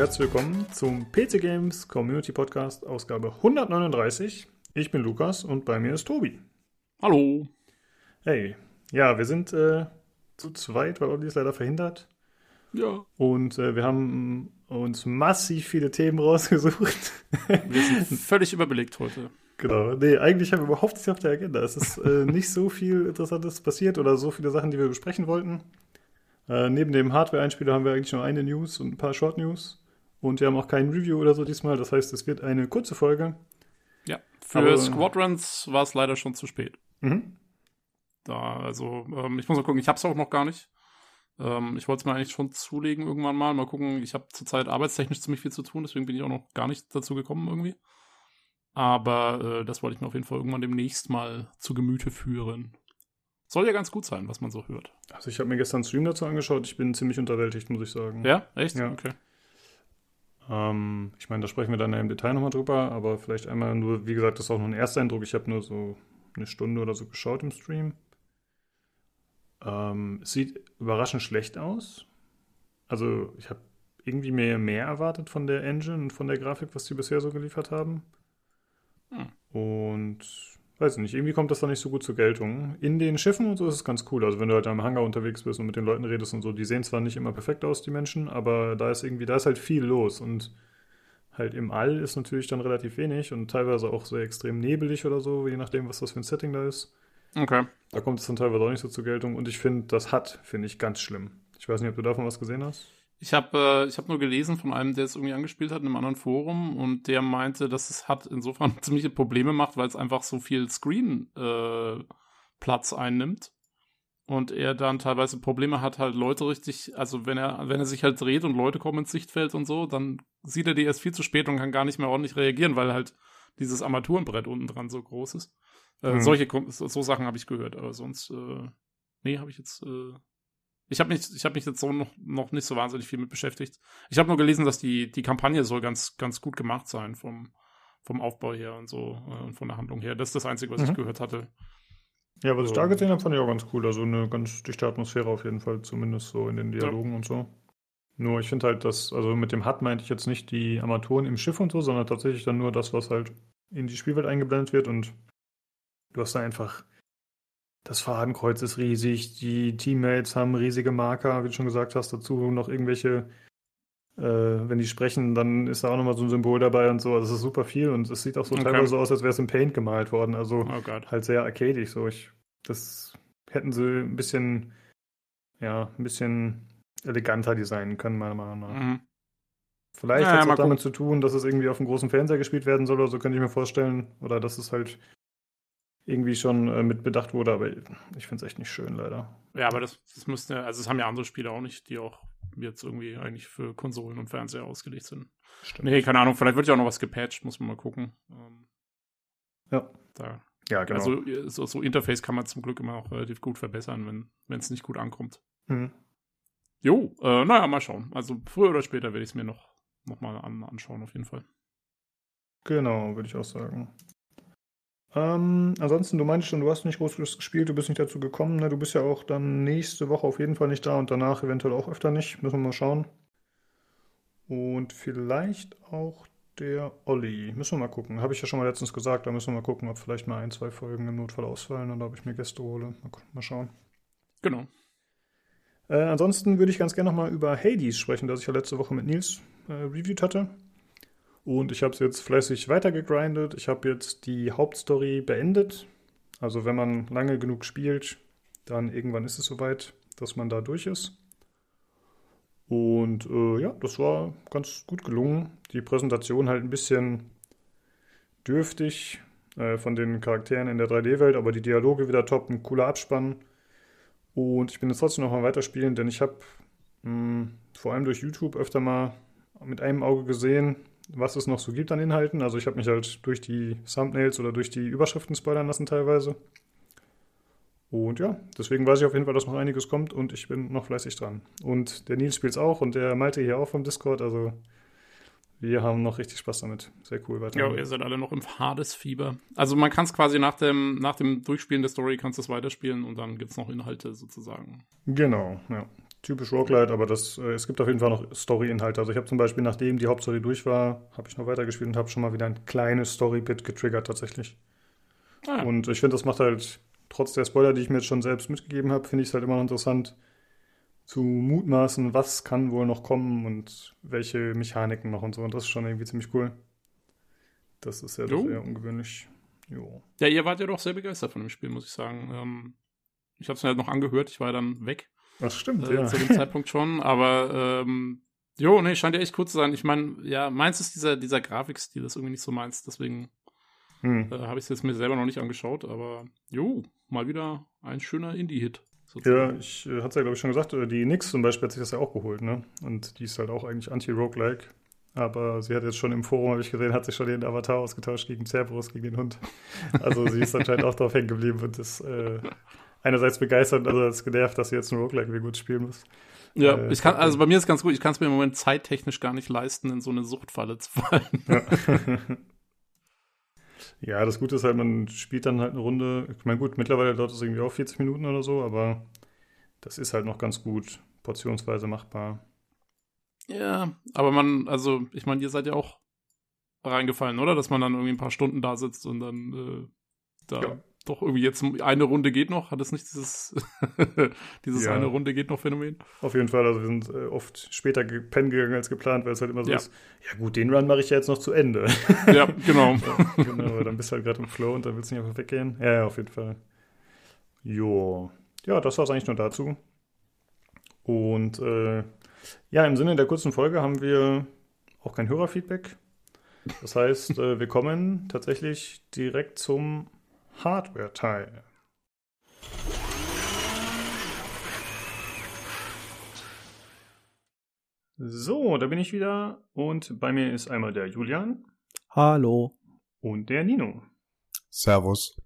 herzlich willkommen zum PC Games Community Podcast, Ausgabe 139. Ich bin Lukas und bei mir ist Tobi. Hallo. Hey, ja, wir sind äh, zu zweit, weil Olli ist leider verhindert. Ja. Und äh, wir haben uns massiv viele Themen rausgesucht. Wir sind völlig überbelegt heute. Genau. Nee, eigentlich haben wir überhaupt nichts auf der Agenda. Es ist äh, nicht so viel Interessantes passiert oder so viele Sachen, die wir besprechen wollten. Äh, neben dem Hardware-Einspieler haben wir eigentlich nur eine News und ein paar Short-News. Und wir haben auch kein Review oder so diesmal. Das heißt, es wird eine kurze Folge. Ja, für Aber, Squadrons war es leider schon zu spät. Mhm. Da, also, ähm, ich muss mal gucken, ich habe es auch noch gar nicht. Ähm, ich wollte es mir eigentlich schon zulegen irgendwann mal. Mal gucken, ich habe zurzeit arbeitstechnisch ziemlich viel zu tun, deswegen bin ich auch noch gar nicht dazu gekommen irgendwie. Aber äh, das wollte ich mir auf jeden Fall irgendwann demnächst mal zu Gemüte führen. Soll ja ganz gut sein, was man so hört. Also ich habe mir gestern einen Stream dazu angeschaut. Ich bin ziemlich unterwältigt, muss ich sagen. Ja, echt? Ja. Okay. Ähm, ich meine, da sprechen wir dann im Detail nochmal drüber, aber vielleicht einmal nur, wie gesagt, das ist auch nur ein Ersteindruck. Ich habe nur so eine Stunde oder so geschaut im Stream. Ähm, es sieht überraschend schlecht aus. Also ich habe irgendwie mehr, mehr erwartet von der Engine und von der Grafik, was sie bisher so geliefert haben. Hm. Und weiß nicht, irgendwie kommt das da nicht so gut zur Geltung. In den Schiffen und so ist es ganz cool. Also wenn du halt am Hangar unterwegs bist und mit den Leuten redest und so, die sehen zwar nicht immer perfekt aus, die Menschen, aber da ist irgendwie, da ist halt viel los und halt im All ist natürlich dann relativ wenig und teilweise auch sehr extrem nebelig oder so, je nachdem, was das für ein Setting da ist. Okay. Da kommt es dann teilweise auch nicht so zur Geltung und ich finde, das hat, finde ich, ganz schlimm. Ich weiß nicht, ob du davon was gesehen hast. Ich habe äh, hab nur gelesen von einem, der es irgendwie angespielt hat in einem anderen Forum und der meinte, dass es hat insofern ziemliche Probleme macht, weil es einfach so viel Screen-Platz äh, einnimmt. Und er dann teilweise Probleme hat, halt Leute richtig, also wenn er, wenn er sich halt dreht und Leute kommen ins Sichtfeld und so, dann sieht er die erst viel zu spät und kann gar nicht mehr ordentlich reagieren, weil halt dieses Armaturenbrett unten dran so groß ist. Äh, hm. Solche so, so Sachen habe ich gehört, aber sonst, äh, nee, habe ich jetzt äh, ich habe mich, ich habe mich jetzt so noch, noch nicht so wahnsinnig viel mit beschäftigt. Ich habe nur gelesen, dass die, die Kampagne soll ganz, ganz gut gemacht sein vom, vom Aufbau her und so äh, und von der Handlung her. Das ist das Einzige, was mhm. ich gehört hatte. Ja, was so. ich da gesehen habe, fand ich auch ganz cool. Also eine ganz dichte Atmosphäre auf jeden Fall, zumindest so in den Dialogen ja. und so. Nur ich finde halt, dass, also mit dem HUD meinte ich jetzt nicht die Armaturen im Schiff und so, sondern tatsächlich dann nur das, was halt in die Spielwelt eingeblendet wird und du hast da einfach das Fadenkreuz ist riesig, die Teammates haben riesige Marker, wie du schon gesagt hast, dazu noch irgendwelche, äh, wenn die sprechen, dann ist da auch nochmal so ein Symbol dabei und so. Also es ist super viel und es sieht auch so okay. teilweise so aus, als wäre es im Paint gemalt worden. Also oh halt sehr arcadisch. So. Ich, das hätten sie ein bisschen, ja, ein bisschen eleganter designen können, meiner Meinung nach. Mhm. Vielleicht naja, hat es auch damit zu tun, dass es irgendwie auf einem großen Fernseher gespielt werden soll, oder so könnte ich mir vorstellen. Oder dass es halt irgendwie schon äh, mit bedacht wurde, aber ich finde es echt nicht schön, leider. Ja, aber das, das müssten ja, also das haben ja andere Spiele auch nicht, die auch jetzt irgendwie eigentlich für Konsolen und Fernseher ausgelegt sind. Stimmt. Nee, keine Ahnung, vielleicht wird ja auch noch was gepatcht, muss man mal gucken. Ähm, ja. Da. Ja, genau. Also so, so, Interface kann man zum Glück immer auch relativ gut verbessern, wenn es nicht gut ankommt. Mhm. Jo, äh, naja, mal schauen. Also früher oder später werde ich es mir noch, noch mal an, anschauen, auf jeden Fall. Genau, würde ich auch sagen. Ähm, ansonsten, du meinst schon, du hast nicht groß gespielt, du bist nicht dazu gekommen. Ne? Du bist ja auch dann nächste Woche auf jeden Fall nicht da und danach eventuell auch öfter nicht. Müssen wir mal schauen. Und vielleicht auch der Olli. Müssen wir mal gucken. Habe ich ja schon mal letztens gesagt. Da müssen wir mal gucken, ob vielleicht mal ein, zwei Folgen im Notfall ausfallen oder ob ich mir Gäste hole. Mal, mal schauen. Genau. Äh, ansonsten würde ich ganz gerne nochmal über Hades sprechen, das ich ja letzte Woche mit Nils äh, reviewed hatte. Und ich habe es jetzt fleißig weitergegrindet. Ich habe jetzt die Hauptstory beendet. Also wenn man lange genug spielt, dann irgendwann ist es soweit, dass man da durch ist. Und äh, ja, das war ganz gut gelungen. Die Präsentation halt ein bisschen dürftig äh, von den Charakteren in der 3D-Welt, aber die Dialoge wieder top, ein cooler Abspann. Und ich bin jetzt trotzdem noch mal weiterspielen, denn ich habe hm, vor allem durch YouTube öfter mal mit einem Auge gesehen, was es noch so gibt an Inhalten. Also ich habe mich halt durch die Thumbnails oder durch die Überschriften spoilern lassen teilweise. Und ja, deswegen weiß ich auf jeden Fall, dass noch einiges kommt und ich bin noch fleißig dran. Und der Nils spielt es auch und der Malte hier auch vom Discord. Also wir haben noch richtig Spaß damit. Sehr cool. Weiter ja, ihr seid alle noch im Hades-Fieber. Also man kann es quasi nach dem, nach dem Durchspielen der Story kannst du es weiterspielen und dann gibt es noch Inhalte sozusagen. Genau, ja. Typisch Roguelite, aber das, äh, es gibt auf jeden Fall noch Story-Inhalte. Also ich habe zum Beispiel, nachdem die Hauptstory durch war, habe ich noch weitergespielt und habe schon mal wieder ein kleines Story-Bit getriggert tatsächlich. Ah. Und ich finde, das macht halt, trotz der Spoiler, die ich mir jetzt schon selbst mitgegeben habe, finde ich es halt immer noch interessant zu mutmaßen, was kann wohl noch kommen und welche Mechaniken noch und so. Und das ist schon irgendwie ziemlich cool. Das ist ja doch eher ungewöhnlich. Jo. Ja, ihr wart ja doch sehr begeistert von dem Spiel, muss ich sagen. Ähm, ich habe es mir halt noch angehört, ich war dann weg. Das stimmt, äh, ja. Zu dem Zeitpunkt schon, aber ähm, jo, nee, scheint ja echt cool zu sein. Ich meine, ja, meins ist dieser, dieser Grafikstil, ist irgendwie nicht so meins, deswegen hm. äh, habe ich es jetzt mir selber noch nicht angeschaut, aber jo, mal wieder ein schöner Indie-Hit. Ja, ich äh, hatte es ja, glaube ich, schon gesagt, äh, die Nix zum Beispiel hat sich das ja auch geholt, ne? Und die ist halt auch eigentlich anti-roguelike. Aber sie hat jetzt schon im Forum, habe ich gesehen, hat sich schon den Avatar ausgetauscht gegen Cerberus, gegen den Hund. Also sie ist anscheinend auch drauf hängen geblieben und ist äh, einerseits begeistert, also ist genervt, dass sie jetzt ein Roguelike wie gut spielen muss. Ja, äh, ich kann, also bei mir ist ganz gut, ich kann es mir im Moment zeittechnisch gar nicht leisten, in so eine Suchtfalle zu fallen. Ja. ja, das Gute ist halt, man spielt dann halt eine Runde. Ich meine, gut, mittlerweile dauert es irgendwie auch 40 Minuten oder so, aber das ist halt noch ganz gut portionsweise machbar. Ja, aber man, also, ich meine, ihr seid ja auch reingefallen, oder? Dass man dann irgendwie ein paar Stunden da sitzt und dann äh, da ja doch irgendwie jetzt eine Runde geht noch? Hat es nicht dieses, dieses ja. eine Runde geht noch Phänomen? Auf jeden Fall. Also wir sind äh, oft später pennen gegangen als geplant, weil es halt immer so ja. ist, ja gut, den Run mache ich ja jetzt noch zu Ende. Ja, genau. ja, genau, dann bist du halt gerade im Flow und dann willst du nicht einfach weggehen. Ja, ja, auf jeden Fall. Jo. Ja, das war es eigentlich nur dazu. Und äh, ja, im Sinne der kurzen Folge haben wir auch kein Hörerfeedback. Das heißt, äh, wir kommen tatsächlich direkt zum Hardware-Teil. So, da bin ich wieder und bei mir ist einmal der Julian. Hallo. Und der Nino. Servus.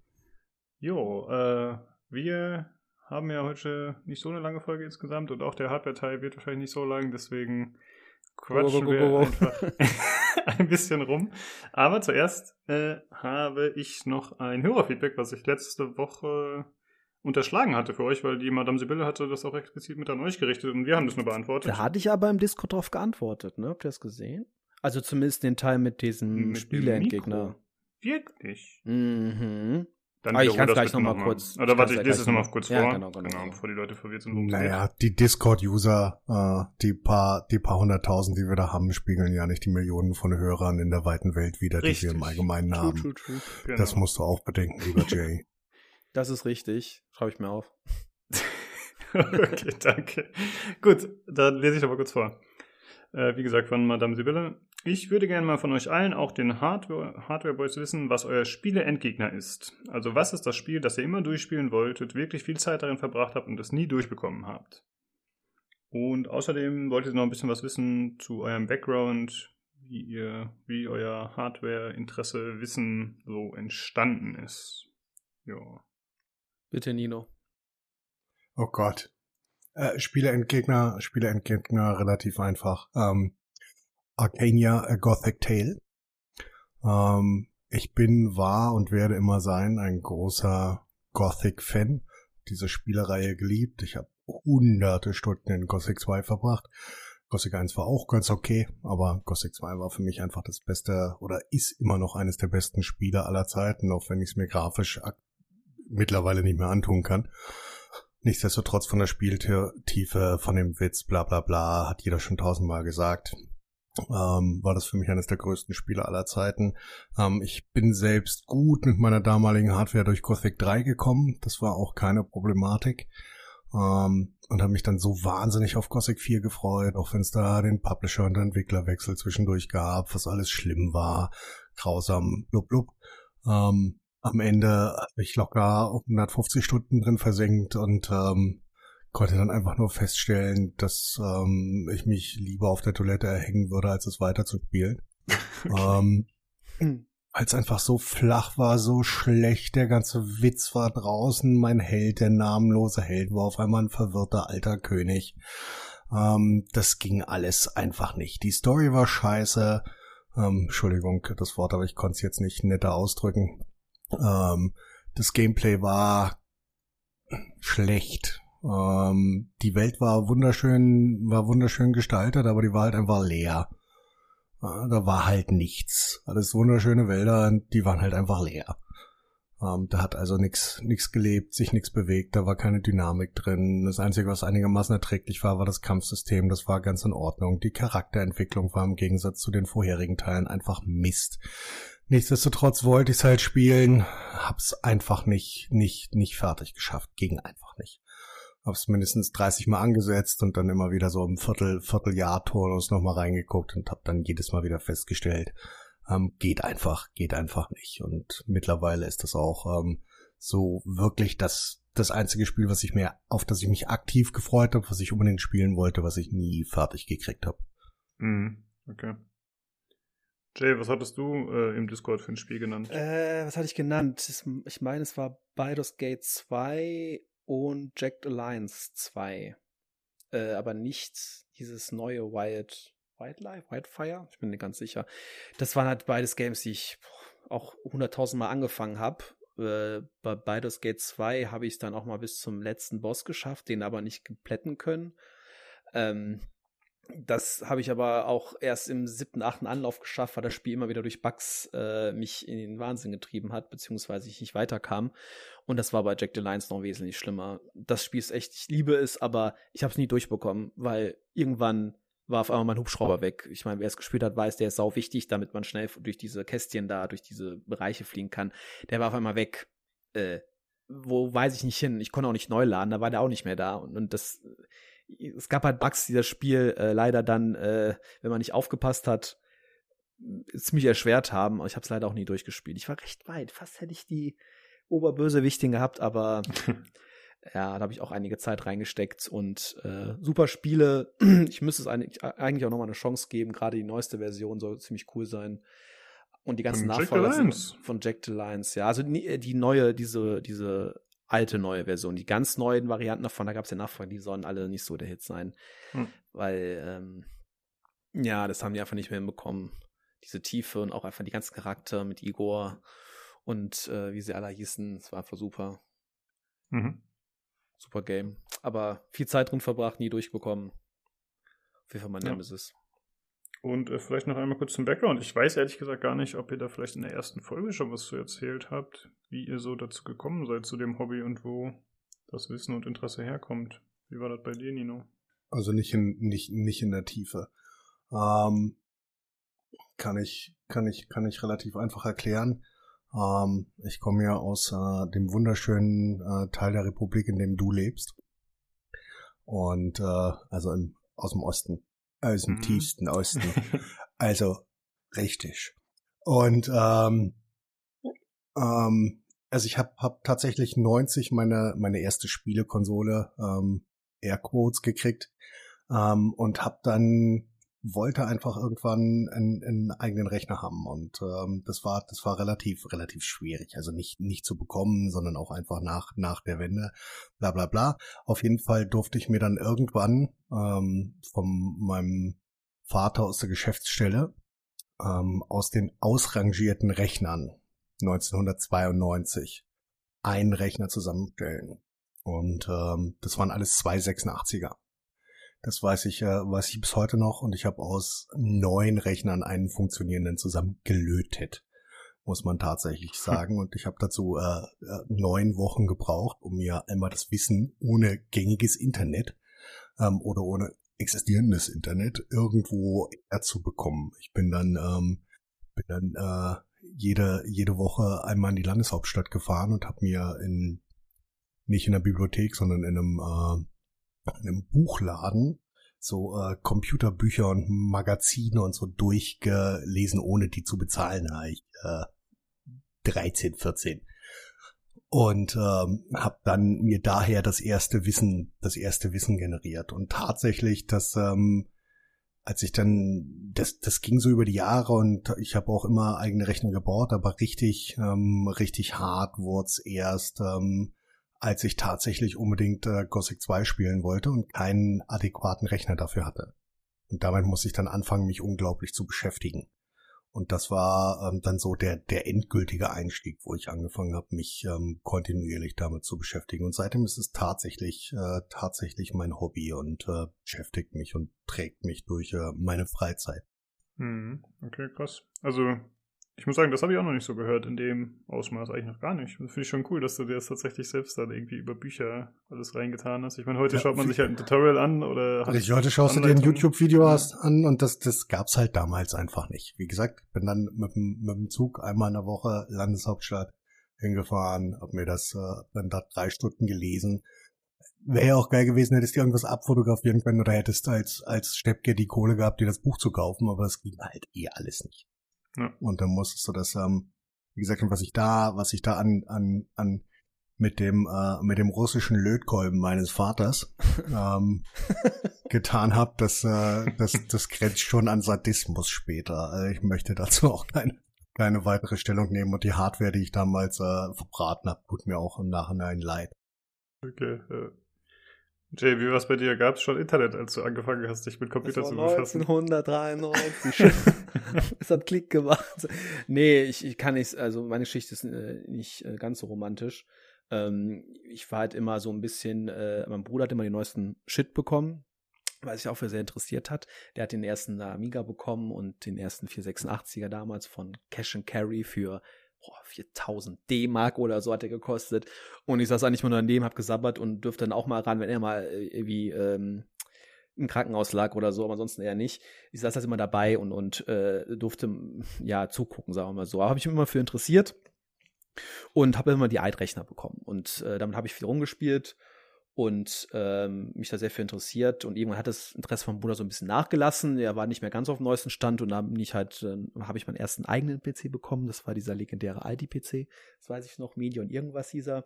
Jo, äh, wir haben ja heute nicht so eine lange Folge insgesamt und auch der Hardware-Teil wird wahrscheinlich nicht so lang, deswegen quatschen wir einfach ein bisschen rum. Aber zuerst äh, habe ich noch ein Hörerfeedback, was ich letzte Woche unterschlagen hatte für euch, weil die Madame Sibylle hatte das auch explizit mit an euch gerichtet und wir haben das nur beantwortet. Da hatte ich aber im Discord drauf geantwortet, ne? Habt ihr das gesehen? Also zumindest den Teil mit diesem Spieleentgegner. Wirklich? Mhm. Dann ah, ich kann es gleich nochmal kurz. Oder warte, ich lese es nochmal kurz ja, vor. Genau, genau, genau, bevor die Leute verwirrt sind. Naja, die Discord-User, äh, die paar, die paar hunderttausend, die wir da haben, spiegeln ja nicht die Millionen von Hörern in der weiten Welt wider, die wir im Allgemeinen true, haben. True, true. Genau. Das musst du auch bedenken, lieber Jay. das ist richtig. Schreibe ich mir auf. okay, danke. Gut, dann lese ich aber kurz vor. Äh, wie gesagt, von Madame Sibylle. Ich würde gerne mal von euch allen, auch den Hardware, Hardware Boys, wissen, was euer Spiele-Endgegner ist. Also was ist das Spiel, das ihr immer durchspielen wolltet, wirklich viel Zeit darin verbracht habt und es nie durchbekommen habt. Und außerdem wollt ihr noch ein bisschen was wissen zu eurem Background, wie ihr, wie euer Hardware-Interesse, Wissen so entstanden ist. Ja. Bitte, Nino. Oh Gott. Äh, Spieleentgegner, Spieleentgegner relativ einfach. Ähm, Arcania A Gothic Tale. Ähm, ich bin, war und werde immer sein ein großer Gothic-Fan. Diese Spielereihe geliebt. Ich habe hunderte Stunden in Gothic 2 verbracht. Gothic 1 war auch ganz okay, aber Gothic 2 war für mich einfach das beste oder ist immer noch eines der besten Spiele aller Zeiten, auch wenn ich es mir grafisch mittlerweile nicht mehr antun kann. Nichtsdestotrotz von der Spieltiefe, von dem Witz, bla bla bla, hat jeder schon tausendmal gesagt ähm, war das für mich eines der größten Spiele aller Zeiten. Ähm, ich bin selbst gut mit meiner damaligen Hardware durch Gothic 3 gekommen. Das war auch keine Problematik. Ähm, und habe mich dann so wahnsinnig auf Gothic 4 gefreut, auch wenn es da den Publisher und Entwicklerwechsel zwischendurch gab, was alles schlimm war, grausam, blub blub. Ähm, am Ende habe ich locker 150 Stunden drin versenkt und ähm, konnte dann einfach nur feststellen, dass ähm, ich mich lieber auf der Toilette erhängen würde, als es weiterzuspielen. ähm, weil es einfach so flach war, so schlecht, der ganze Witz war draußen, mein Held, der namenlose Held, war auf einmal ein verwirrter alter König. Ähm, das ging alles einfach nicht. Die Story war scheiße. Ähm, Entschuldigung, das Wort, aber ich konnte es jetzt nicht netter ausdrücken. Ähm, das Gameplay war schlecht Ähm, die Welt war wunderschön, war wunderschön gestaltet, aber die war halt einfach leer. Äh, da war halt nichts. Alles wunderschöne Wälder, die waren halt einfach leer. Ähm, da hat also nichts nichts gelebt, sich nichts bewegt, da war keine Dynamik drin. Das Einzige, was einigermaßen erträglich war, war das Kampfsystem, das war ganz in Ordnung. Die Charakterentwicklung war im Gegensatz zu den vorherigen Teilen einfach Mist. Nichtsdestotrotz wollte ich es halt spielen, hab's einfach nicht, nicht, nicht fertig geschafft, ging einfach nicht. Hab's mindestens 30 Mal angesetzt und dann immer wieder so im Viertel, Vierteljahr-Turnus nochmal reingeguckt und hab dann jedes Mal wieder festgestellt, ähm, geht einfach, geht einfach nicht. Und mittlerweile ist das auch ähm, so wirklich das, das einzige Spiel, was ich mir, auf das ich mich aktiv gefreut habe, was ich unbedingt spielen wollte, was ich nie fertig gekriegt habe. Mhm. Okay. Jay, was hattest du äh, im Discord für ein Spiel genannt? Äh, was hatte ich genannt? Ich meine, es war Baldur's Gate 2 und Jacked Alliance 2. Äh, aber nicht dieses neue Wild Wildlife, Wildfire, ich bin nicht ganz sicher. Das waren halt beides Games, die ich auch hunderttausend Mal angefangen habe. Äh, bei Baldur's Gate 2 habe ich es dann auch mal bis zum letzten Boss geschafft, den aber nicht geplätten können. Ähm, das habe ich aber auch erst im siebten, achten Anlauf geschafft, weil das Spiel immer wieder durch Bugs äh, mich in den Wahnsinn getrieben hat, beziehungsweise ich nicht weiterkam. Und das war bei Jack the Lions noch wesentlich schlimmer. Das Spiel ist echt, ich liebe es, aber ich habe es nie durchbekommen, weil irgendwann war auf einmal mein Hubschrauber weg. Ich meine, wer es gespielt hat, weiß, der ist sau wichtig, damit man schnell durch diese Kästchen da, durch diese Bereiche fliegen kann. Der war auf einmal weg. Äh, wo weiß ich nicht hin? Ich konnte auch nicht neu laden, da war der auch nicht mehr da. Und, und das, es gab halt Bugs, die das Spiel äh, leider dann, äh, wenn man nicht aufgepasst hat, ziemlich erschwert haben. Ich habe es leider auch nie durchgespielt. Ich war recht weit. Fast hätte ich die Oberbösewichtin gehabt, aber ja, da habe ich auch einige Zeit reingesteckt und äh, super Spiele. Ich müsste es eigentlich, eigentlich auch nochmal eine Chance geben. Gerade die neueste Version soll ziemlich cool sein. Und die ganzen von Nachfolger von Jack the Lions, ja, also die neue, diese, diese alte neue Version. Die ganz neuen Varianten davon, da gab es ja Nachfolger, die sollen alle nicht so der Hit sein. Hm. Weil, ähm, ja, das haben die einfach nicht mehr hinbekommen. Diese Tiefe und auch einfach die ganzen Charakter mit Igor und äh, wie sie alle hießen, es war einfach super. Mhm. Super Game. Aber viel Zeit drin verbracht, nie durchbekommen. Auf jeden Fall mein ja. Nemesis. Und äh, vielleicht noch einmal kurz zum Background. Ich weiß ehrlich gesagt gar nicht, ob ihr da vielleicht in der ersten Folge schon was zu erzählt habt, wie ihr so dazu gekommen seid zu dem Hobby und wo das Wissen und Interesse herkommt. Wie war das bei dir, Nino? Also nicht in, nicht, nicht in der Tiefe. Ähm, kann ich, kann ich, kann ich relativ einfach erklären. Ähm, ich komme ja aus äh, dem wunderschönen äh, Teil der Republik, in dem du lebst. Und äh, also im, aus dem Osten, aus dem mhm. tiefsten Osten. also richtig. Und ähm, ähm, also ich habe hab tatsächlich 90 meine meine erste Spielekonsole ähm, Airquotes gekriegt ähm, und habe dann wollte einfach irgendwann einen, einen eigenen Rechner haben und ähm, das war das war relativ relativ schwierig. Also nicht nicht zu bekommen sondern auch einfach nach nach der Wende bla bla bla. Auf jeden Fall durfte ich mir dann irgendwann ähm, von meinem Vater aus der Geschäftsstelle ähm, aus den ausrangierten Rechnern 1992 einen Rechner zusammenstellen. Und ähm, das waren alles zwei 86er das weiß ich, äh, weiß ich bis heute noch. Und ich habe aus neun Rechnern einen funktionierenden zusammen gelötet, muss man tatsächlich sagen. Und ich habe dazu äh, äh, neun Wochen gebraucht, um mir einmal das Wissen ohne gängiges Internet ähm, oder ohne existierendes Internet irgendwo zu bekommen. Ich bin dann, ähm, bin dann äh, jede, jede Woche einmal in die Landeshauptstadt gefahren und habe mir in nicht in der Bibliothek, sondern in einem äh, einem Buchladen so äh, Computerbücher und Magazine und so durchgelesen, ohne die zu bezahlen. Da ich äh, 13, 14 und ähm, habe dann mir daher das erste Wissen, das erste Wissen generiert und tatsächlich, das ähm, als ich dann, das, das ging so über die Jahre und ich habe auch immer eigene Rechner gebaut, aber richtig, ähm, richtig hart wurde es erst, ähm, als ich tatsächlich unbedingt äh, Gothic 2 spielen wollte und keinen adäquaten Rechner dafür hatte. Und damit musste ich dann anfangen, mich unglaublich zu beschäftigen. Und das war ähm, dann so der, der endgültige Einstieg, wo ich angefangen habe, mich ähm, kontinuierlich damit zu beschäftigen. Und seitdem ist es tatsächlich, äh, tatsächlich mein Hobby und äh, beschäftigt mich und trägt mich durch äh, meine Freizeit. Hm, okay, krass. Also ich muss sagen, das habe ich auch noch nicht so gehört in dem Ausmaß, eigentlich noch gar nicht. Das finde ich schon cool, dass du dir das tatsächlich selbst dann irgendwie über Bücher alles reingetan hast. Ich meine, heute ja, schaut man sich halt ein Tutorial an oder. Richtig, heute schaust du dir ein YouTube-Video an und das, das gab's halt damals einfach nicht. Wie gesagt, bin dann mit dem, mit dem Zug einmal in der Woche Landeshauptstadt hingefahren, hab mir das äh, dann da drei Stunden gelesen. Wäre ja auch geil gewesen, hättest du irgendwas abfotografieren können oder hättest als, als Steppke die Kohle gehabt, dir das Buch zu kaufen, aber das ging halt eh alles nicht. Ja. Und dann musstest du das, ähm, wie gesagt, was ich da, was ich da an, an, an mit dem äh, mit dem russischen Lötkolben meines Vaters ähm, getan habe, das äh, das das grenzt schon an Sadismus später. Also ich möchte dazu auch keine keine weitere Stellung nehmen und die Hardware, die ich damals äh, verbraten habe, tut mir auch im Nachhinein leid. Okay. Äh, Jay, wie war es bei dir? Gab es schon Internet, als du angefangen hast, dich mit Computer zu befassen? 1993. es hat Klick gemacht. Nee, ich, ich kann nicht, also meine Geschichte ist äh, nicht äh, ganz so romantisch. Ähm, ich war halt immer so ein bisschen, äh, mein Bruder hat immer den neuesten Shit bekommen, weil sich auch für sehr interessiert hat. Der hat den ersten Amiga bekommen und den ersten 486er damals von Cash and Carry für 4000 D-Mark oder so hat er gekostet. Und ich saß eigentlich mal daneben, hab gesabbert und dürfte dann auch mal ran, wenn er mal äh, irgendwie ähm, im Krankenhaus lag oder so, aber ansonsten eher nicht. Ich saß halt immer dabei und, und äh, durfte ja zugucken, sagen wir mal so. Aber habe ich mich immer für interessiert und habe immer die Eidrechner bekommen. Und äh, damit habe ich viel rumgespielt und ähm, mich da sehr für interessiert. Und irgendwann hat das Interesse vom Bruder so ein bisschen nachgelassen. Er war nicht mehr ganz auf dem neuesten Stand und dann bin halt, äh, habe ich meinen ersten eigenen PC bekommen. Das war dieser legendäre Aldi-PC. Das weiß ich noch, Medion irgendwas hieß er.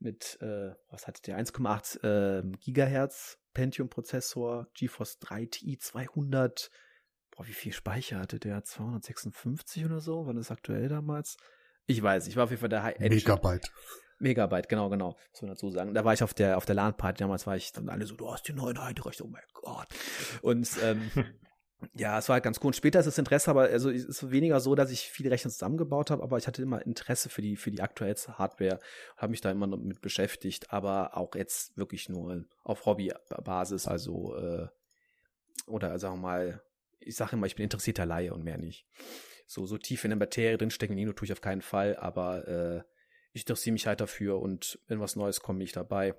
Mit, äh, was hatte der? 1,8 äh, Gigahertz Pentium-Prozessor, GeForce 3 Ti 200. Boah, wie viel Speicher hatte der? 256 oder so? War das aktuell damals? Ich weiß, ich war auf jeden Fall der High-End. Megabyte. Megabyte, genau, genau, muss man dazu sagen. Da war ich auf der auf der LAN-Party, damals war ich dann alle so, du hast die neuen Heidrechte, oh mein Gott. Und ähm, ja, es war halt ganz cool. Und später ist das Interesse, aber also es ist weniger so, dass ich viele Rechner zusammengebaut habe, aber ich hatte immer Interesse für die für die aktuellste Hardware, habe mich da immer noch mit beschäftigt, aber auch jetzt wirklich nur auf Hobbybasis, also äh, oder sagen wir mal, ich sage immer, ich bin interessierter Laie und mehr nicht. So so tief in der Materie drinstecken, Nino tue ich auf keinen Fall, aber äh, ich interessiere mich halt dafür und wenn was Neues kommt, bin ich dabei.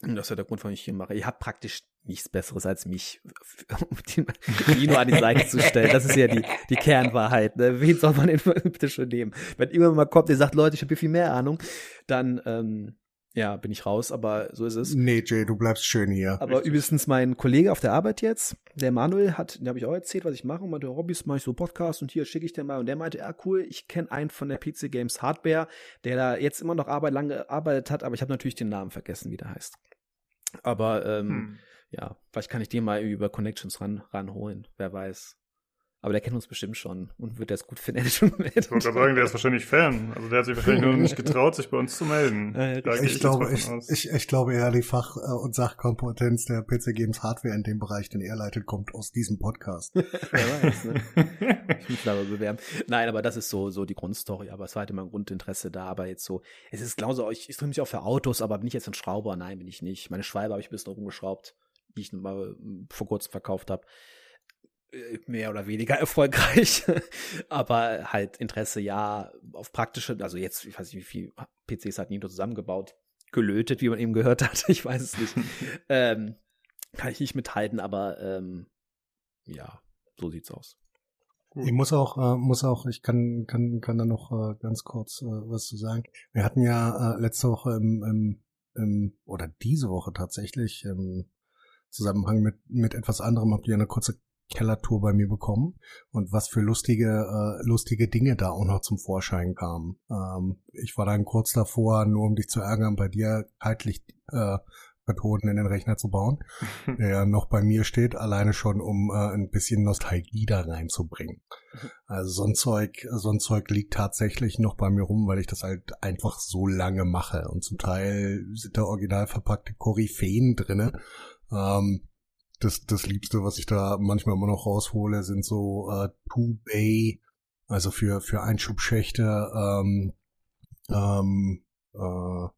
Und das ist ja der Grund, warum ich hier mache. Ihr habt praktisch nichts Besseres als mich, um Dino an die Seite zu stellen. Das ist ja die, die Kernwahrheit. Ne? Wen soll man denn bitte schon nehmen? Wenn irgendwann mal kommt, der sagt, Leute, ich habe hier viel mehr Ahnung, dann ähm, ja, bin ich raus, aber so ist es. Nee, Jay, du bleibst schön hier. Aber übrigens mein Kollege auf der Arbeit jetzt, der Manuel, hat, der habe ich auch erzählt, was ich mache. Und meinte, Hobbys mache ich so Podcast und hier schicke ich dir mal. Und der meinte, ja, cool, ich kenne einen von der PC Games Hardware, der da jetzt immer noch Arbeit, lange gearbeitet hat, aber ich habe natürlich den Namen vergessen, wie der heißt. Aber ähm, hm. ja, vielleicht kann ich den mal über Connections ran, ranholen, wer weiß. Aber der kennt uns bestimmt schon und wird das gut finden. ich wollte gerade sagen, der ist wahrscheinlich Fan. Also der hat sich wahrscheinlich nur nicht getraut, sich bei uns zu melden. Äh, ich, ich, glaube, ich, ich, ich, glaube eher, die Fach- äh, und Sachkompetenz der PC Games Hardware in dem Bereich, den er leitet, kommt aus diesem Podcast. Wer weiß, ne? Ich muss aber bewerben. Nein, aber das ist so, so die Grundstory. Aber es war halt immer ein Grundinteresse da. Aber jetzt so, es ist genauso, ich, ich drücke mich auch für Autos, aber bin ich jetzt ein Schrauber? Nein, bin ich nicht. Meine Schwalbe habe ich ein bisschen rumgeschraubt, die ich mal vor kurzem verkauft habe. Äh, mehr oder weniger erfolgreich, aber halt Interesse ja auf praktische, also jetzt, ich weiß nicht, wie viel PCs hat Nintendo zusammengebaut, gelötet, wie man eben gehört hat, ich weiß es nicht. ähm, kann ich nicht mithalten, aber ähm, ja, so sieht's aus. Ich muss auch, äh, muss auch, ich kann, kann, kann da noch äh, ganz kurz äh, was zu sagen. Wir hatten ja äh, letzte Woche im, im, im, oder diese Woche tatsächlich im Zusammenhang mit, mit etwas anderem habt ihr eine kurze Kellertour bei mir bekommen und was für lustige, äh, lustige Dinge da auch noch zum Vorschein kamen. Ähm, ich war dann kurz davor, nur um dich zu ärgern, bei dir heitlich äh, Methoden in den Rechner zu bauen, der noch bei mir steht, alleine schon, um äh, ein bisschen Nostalgie da reinzubringen. Also so ein Zeug, so ein Zeug liegt tatsächlich noch bei mir rum, weil ich das halt einfach so lange mache. Und zum Teil sind da original verpackte Koryphäen drinne. Ähm, das, das Liebste, was ich da manchmal immer noch raushole, sind so äh, Two-Bay Also für, für Einschubschächte, ähm, ähm, äh,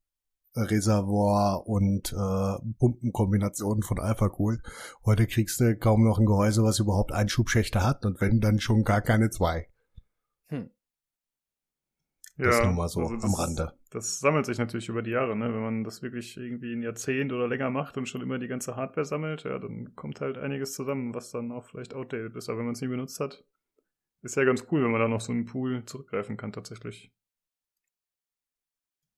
Reservoir und äh, Pumpenkombinationen von Alpha Cool. Heute kriegst du kaum noch ein Gehäuse, was überhaupt Einschubschächte hat und wenn dann schon gar keine zwei. Hm. Das ja, nur mal so also am Rande. Das sammelt sich natürlich über die Jahre, ne? Wenn man das wirklich irgendwie ein Jahrzehnt oder länger macht und schon immer die ganze Hardware sammelt, ja, dann kommt halt einiges zusammen, was dann auch vielleicht outdated ist. Aber wenn man es nie benutzt hat, ist ja ganz cool, wenn man da noch so einen Pool zurückgreifen kann tatsächlich.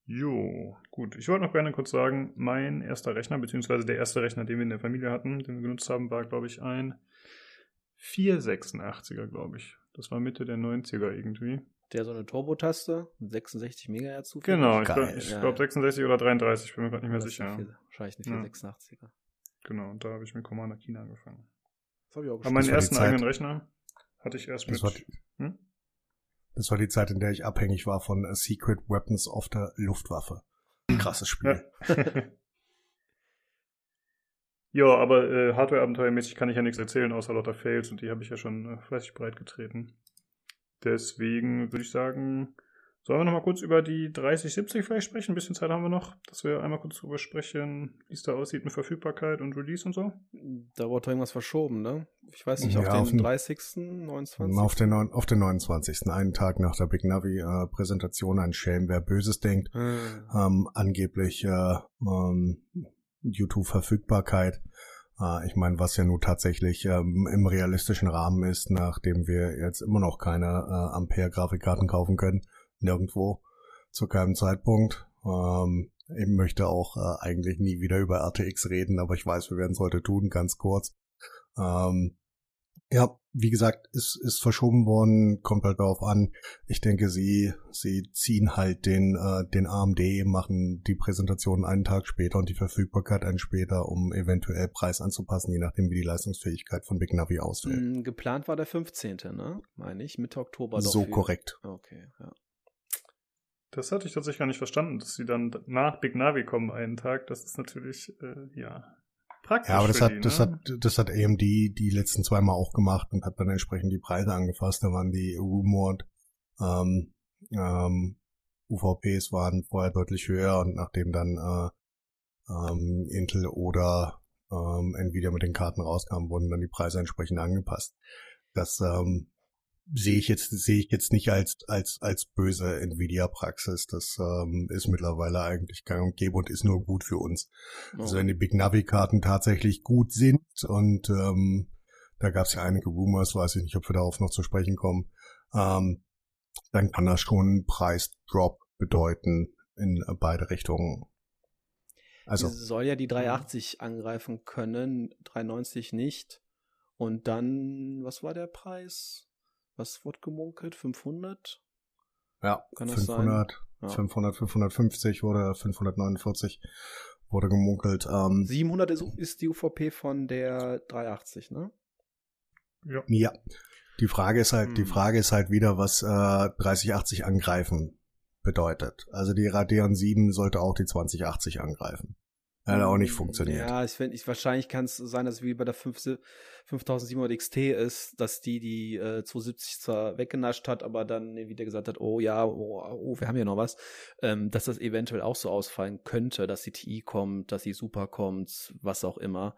Jo, gut. Ich wollte noch gerne kurz sagen, mein erster Rechner, beziehungsweise der erste Rechner, den wir in der Familie hatten, den wir genutzt haben, war, glaube ich, ein 486er, glaube ich. Das war Mitte der 90er irgendwie. Der so eine Turbo-Taste mit 66 MHz zufällig? Genau, ich glaube ja. glaub 66 oder 33, ich bin mir gerade nicht mehr sicher. Viel, wahrscheinlich eine 486er. Ja. Genau, und da habe ich mit Commander China angefangen. Das habe ich auch geschafft. Aber meinen ersten eigenen Rechner hatte ich erst das mit... War, hm? Das war die Zeit, in der ich abhängig war von Secret Weapons of der Luftwaffe. Krasses Spiel. ja, aber äh, Hardware-abenteuermäßig kann ich ja nichts erzählen, außer lauter Fails und die habe ich ja schon äh, fleißig breit getreten. Deswegen würde ich sagen, Sollen wir noch mal kurz über die 3070 vielleicht sprechen? Ein bisschen Zeit haben wir noch, dass wir einmal kurz drüber sprechen, wie es da aussieht mit Verfügbarkeit und Release und so. Da wurde irgendwas verschoben, ne? Ich weiß nicht, ja, auf den auf 30., 29. Auf den, auf den 29. Einen Tag nach der Big Navi äh, Präsentation, ein Schelm, wer Böses denkt. Hm. Ähm, angeblich äh, ähm, YouTube-Verfügbarkeit. Äh, ich meine, was ja nun tatsächlich ähm, im realistischen Rahmen ist, nachdem wir jetzt immer noch keine äh, Ampere-Grafikkarten kaufen können nirgendwo zu keinem Zeitpunkt. Ähm, ich möchte auch äh, eigentlich nie wieder über RTX reden, aber ich weiß, wir werden es heute tun, ganz kurz. Ähm, ja, wie gesagt, ist, ist verschoben worden, kommt halt darauf an. Ich denke, sie, sie ziehen halt den, äh, den AMD, machen die Präsentation einen Tag später und die Verfügbarkeit einen später, um eventuell Preis anzupassen, je nachdem, wie die Leistungsfähigkeit von Big Navi ausfällt. Mm, geplant war der 15., ne? Meine ich, Mitte Oktober. So korrekt. Okay, ja. Das hatte ich tatsächlich gar nicht verstanden, dass sie dann nach Big Navi kommen einen Tag. Das ist natürlich, äh, ja, praktisch. Ja, aber das hat, die, das ne? hat, das hat AMD die letzten zwei Mal auch gemacht und hat dann entsprechend die Preise angefasst. Da waren die Rumored, ähm, ähm, UVPs waren vorher deutlich höher und nachdem dann äh, ähm, Intel oder ähm, Nvidia mit den Karten rauskamen, wurden dann die Preise entsprechend angepasst. Das ähm, sehe ich jetzt sehe ich jetzt nicht als als als böse Nvidia-Praxis. Das ähm, ist mittlerweile eigentlich gang und gäbe und ist nur gut für uns. Oh. Also wenn die Big Navi-Karten tatsächlich gut sind und ähm, da gab es ja einige Rumors, weiß ich nicht, ob wir darauf noch zu sprechen kommen, ähm, dann kann das schon einen Preisdrop bedeuten in beide Richtungen. Also Sie soll ja die 380 angreifen können, 390 nicht. Und dann, was war der Preis? Was wird gemunkelt? 500? Ja, Kann 500, ja. 500, 550 wurde 549 wurde gemunkelt. Ähm, 700 ist, ist die UVP von der 380, ne? Ja. ja. Die Frage ist halt, hm. die Frage ist halt wieder, was äh, 3080 angreifen bedeutet. Also die Radeon 7 sollte auch die 2080 angreifen. Hat auch nicht funktioniert. Ja, ich finde, ich, wahrscheinlich kann es sein, dass es wie bei der 5, 5700 XT ist, dass die die äh, 270 zwar weggenascht hat, aber dann wieder gesagt hat, oh ja, oh, oh wir haben ja noch was, ähm, dass das eventuell auch so ausfallen könnte, dass die TI kommt, dass die Super kommt, was auch immer.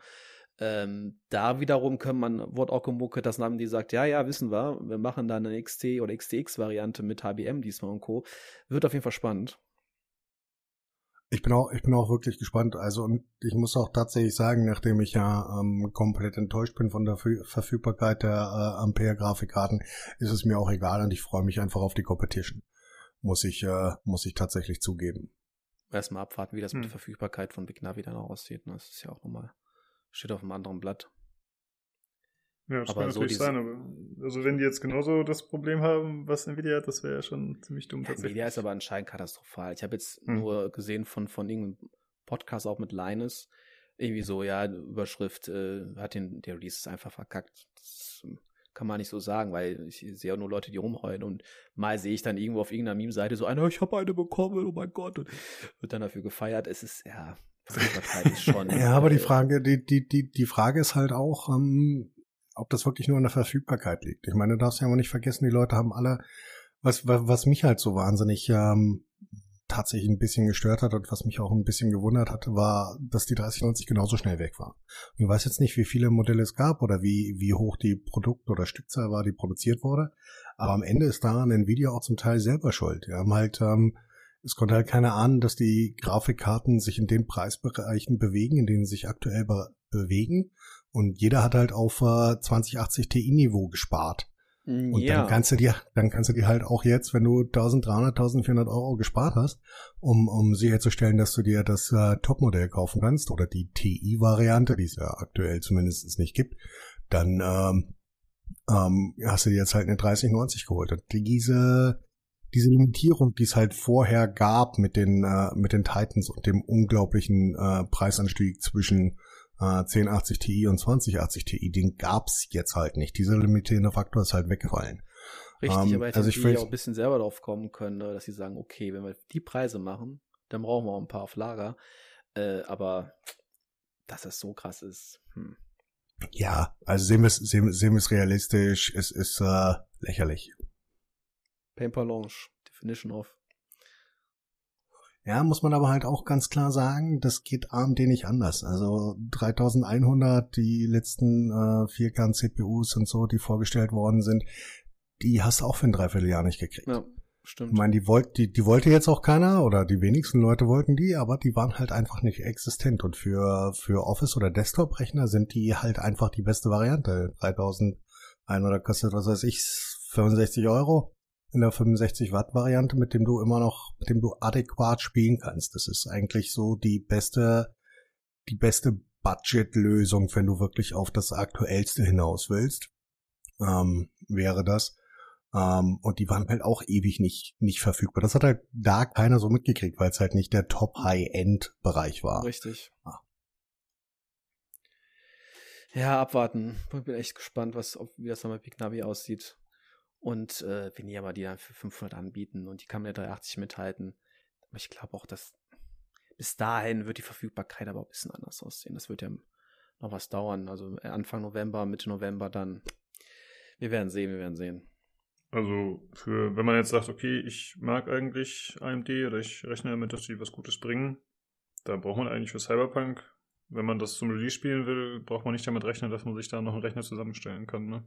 Ähm, da wiederum können man, wurde auch gemuckelt, dass Namen die sagt, ja, ja, wissen wir, wir machen da eine XT oder XTX-Variante mit HBM diesmal und Co. Wird auf jeden Fall spannend. Ich bin auch, ich bin auch wirklich gespannt. Also und ich muss auch tatsächlich sagen, nachdem ich ja ähm, komplett enttäuscht bin von der Verfügbarkeit der äh, Ampere-Grafikkarten, ist es mir auch egal und ich freue mich einfach auf die Competition. Muss ich, äh, muss ich tatsächlich zugeben. Erstmal abwarten, wie das hm. mit der Verfügbarkeit von Big Navi dann auch aussieht. Ne? Das ist ja auch nochmal, steht auf einem anderen Blatt. Ja, das aber kann so natürlich sein, aber also wenn die jetzt genauso das Problem haben, was Nvidia hat, das wäre ja schon ziemlich dumm tatsächlich. Nvidia ist aber anscheinend katastrophal. Ich habe jetzt hm. nur gesehen von, von irgendeinem Podcast auch mit Linus, irgendwie so, ja, Überschrift, äh, hat den, der Release einfach verkackt. Das ähm, kann man nicht so sagen, weil ich sehe ja nur Leute, die rumheulen und mal sehe ich dann irgendwo auf irgendeiner Meme-Seite so einer, ich habe eine bekommen, oh mein Gott, und wird dann dafür gefeiert. Es ist, ja, ist schon. ja, aber die Frage, die, die, die, die Frage ist halt auch, ähm, ob das wirklich nur an der Verfügbarkeit liegt. Ich meine, du darfst ja aber nicht vergessen, die Leute haben alle, was, was, mich halt so wahnsinnig ähm, tatsächlich ein bisschen gestört hat und was mich auch ein bisschen gewundert hatte, war, dass die 3090 genauso schnell weg war. Ich weiß jetzt nicht, wie viele Modelle es gab oder wie, wie hoch die Produkt- oder Stückzahl war, die produziert wurde, aber am Ende ist daran Nvidia auch zum Teil selber schuld. Wir haben halt, ähm, es konnte halt keiner ahnen, dass die Grafikkarten sich in den Preisbereichen bewegen, in denen sie sich aktuell be bewegen. Und jeder hat halt auf äh, 2080 Ti-Niveau gespart. Mm, und ja. dann kannst du dir, dann kannst du dir halt auch jetzt, wenn du 1300, 1400 Euro gespart hast, um, um sicherzustellen, dass du dir das äh, Topmodell kaufen kannst oder die TI-Variante, die es ja aktuell zumindest nicht gibt, dann ähm, ähm, hast du dir jetzt halt eine 3090 geholt. Und diese, diese Limitierung, die es halt vorher gab mit den, äh, mit den Titans und dem unglaublichen äh, Preisanstieg zwischen äh, 1080 Ti und 2080 Ti, den gab's jetzt halt nicht. Dieser limitierende Faktor ist halt weggefallen. Richtig, ähm, aber hätte also ich will auch ein bisschen selber drauf kommen können, ne, dass sie sagen, okay, wenn wir die Preise machen, dann brauchen wir auch ein paar auf Lager. Äh, aber dass es so krass ist, hm. Ja, also sehen wir es sehen, sehen realistisch, es ist äh, lächerlich. Paper Launch, Definition of. Ja, muss man aber halt auch ganz klar sagen, das geht AMD nicht anders. Also 3100, die letzten äh, 4Kern CPUs und so, die vorgestellt worden sind, die hast du auch für ein Dreivierteljahr nicht gekriegt. Ja, stimmt. Ich meine, die, wollt, die, die wollte jetzt auch keiner oder die wenigsten Leute wollten die, aber die waren halt einfach nicht existent. Und für, für Office- oder Desktop-Rechner sind die halt einfach die beste Variante. 3100 kostet, was weiß ich, 65 Euro in der 65 Watt Variante, mit dem du immer noch, mit dem du adäquat spielen kannst. Das ist eigentlich so die beste, die beste Budget-Lösung, wenn du wirklich auf das aktuellste hinaus willst, ähm, wäre das. Ähm, und die waren halt auch ewig nicht, nicht verfügbar. Das hat halt da keiner so mitgekriegt, weil es halt nicht der Top-High-End-Bereich war. Richtig. Ah. Ja, abwarten. Ich bin echt gespannt, was, ob, wie das dann bei Big Navi aussieht. Und äh, wenn die aber die dann für 500 anbieten und die kann mit der 380 mithalten. Aber ich glaube auch, dass bis dahin wird die Verfügbarkeit aber ein bisschen anders aussehen. Das wird ja noch was dauern. Also äh, Anfang November, Mitte November dann. Wir werden sehen, wir werden sehen. Also für, wenn man jetzt sagt, okay, ich mag eigentlich AMD oder ich rechne damit, dass die was Gutes bringen, da braucht man eigentlich für Cyberpunk, wenn man das zum Release spielen will, braucht man nicht damit rechnen, dass man sich da noch einen Rechner zusammenstellen kann, ne?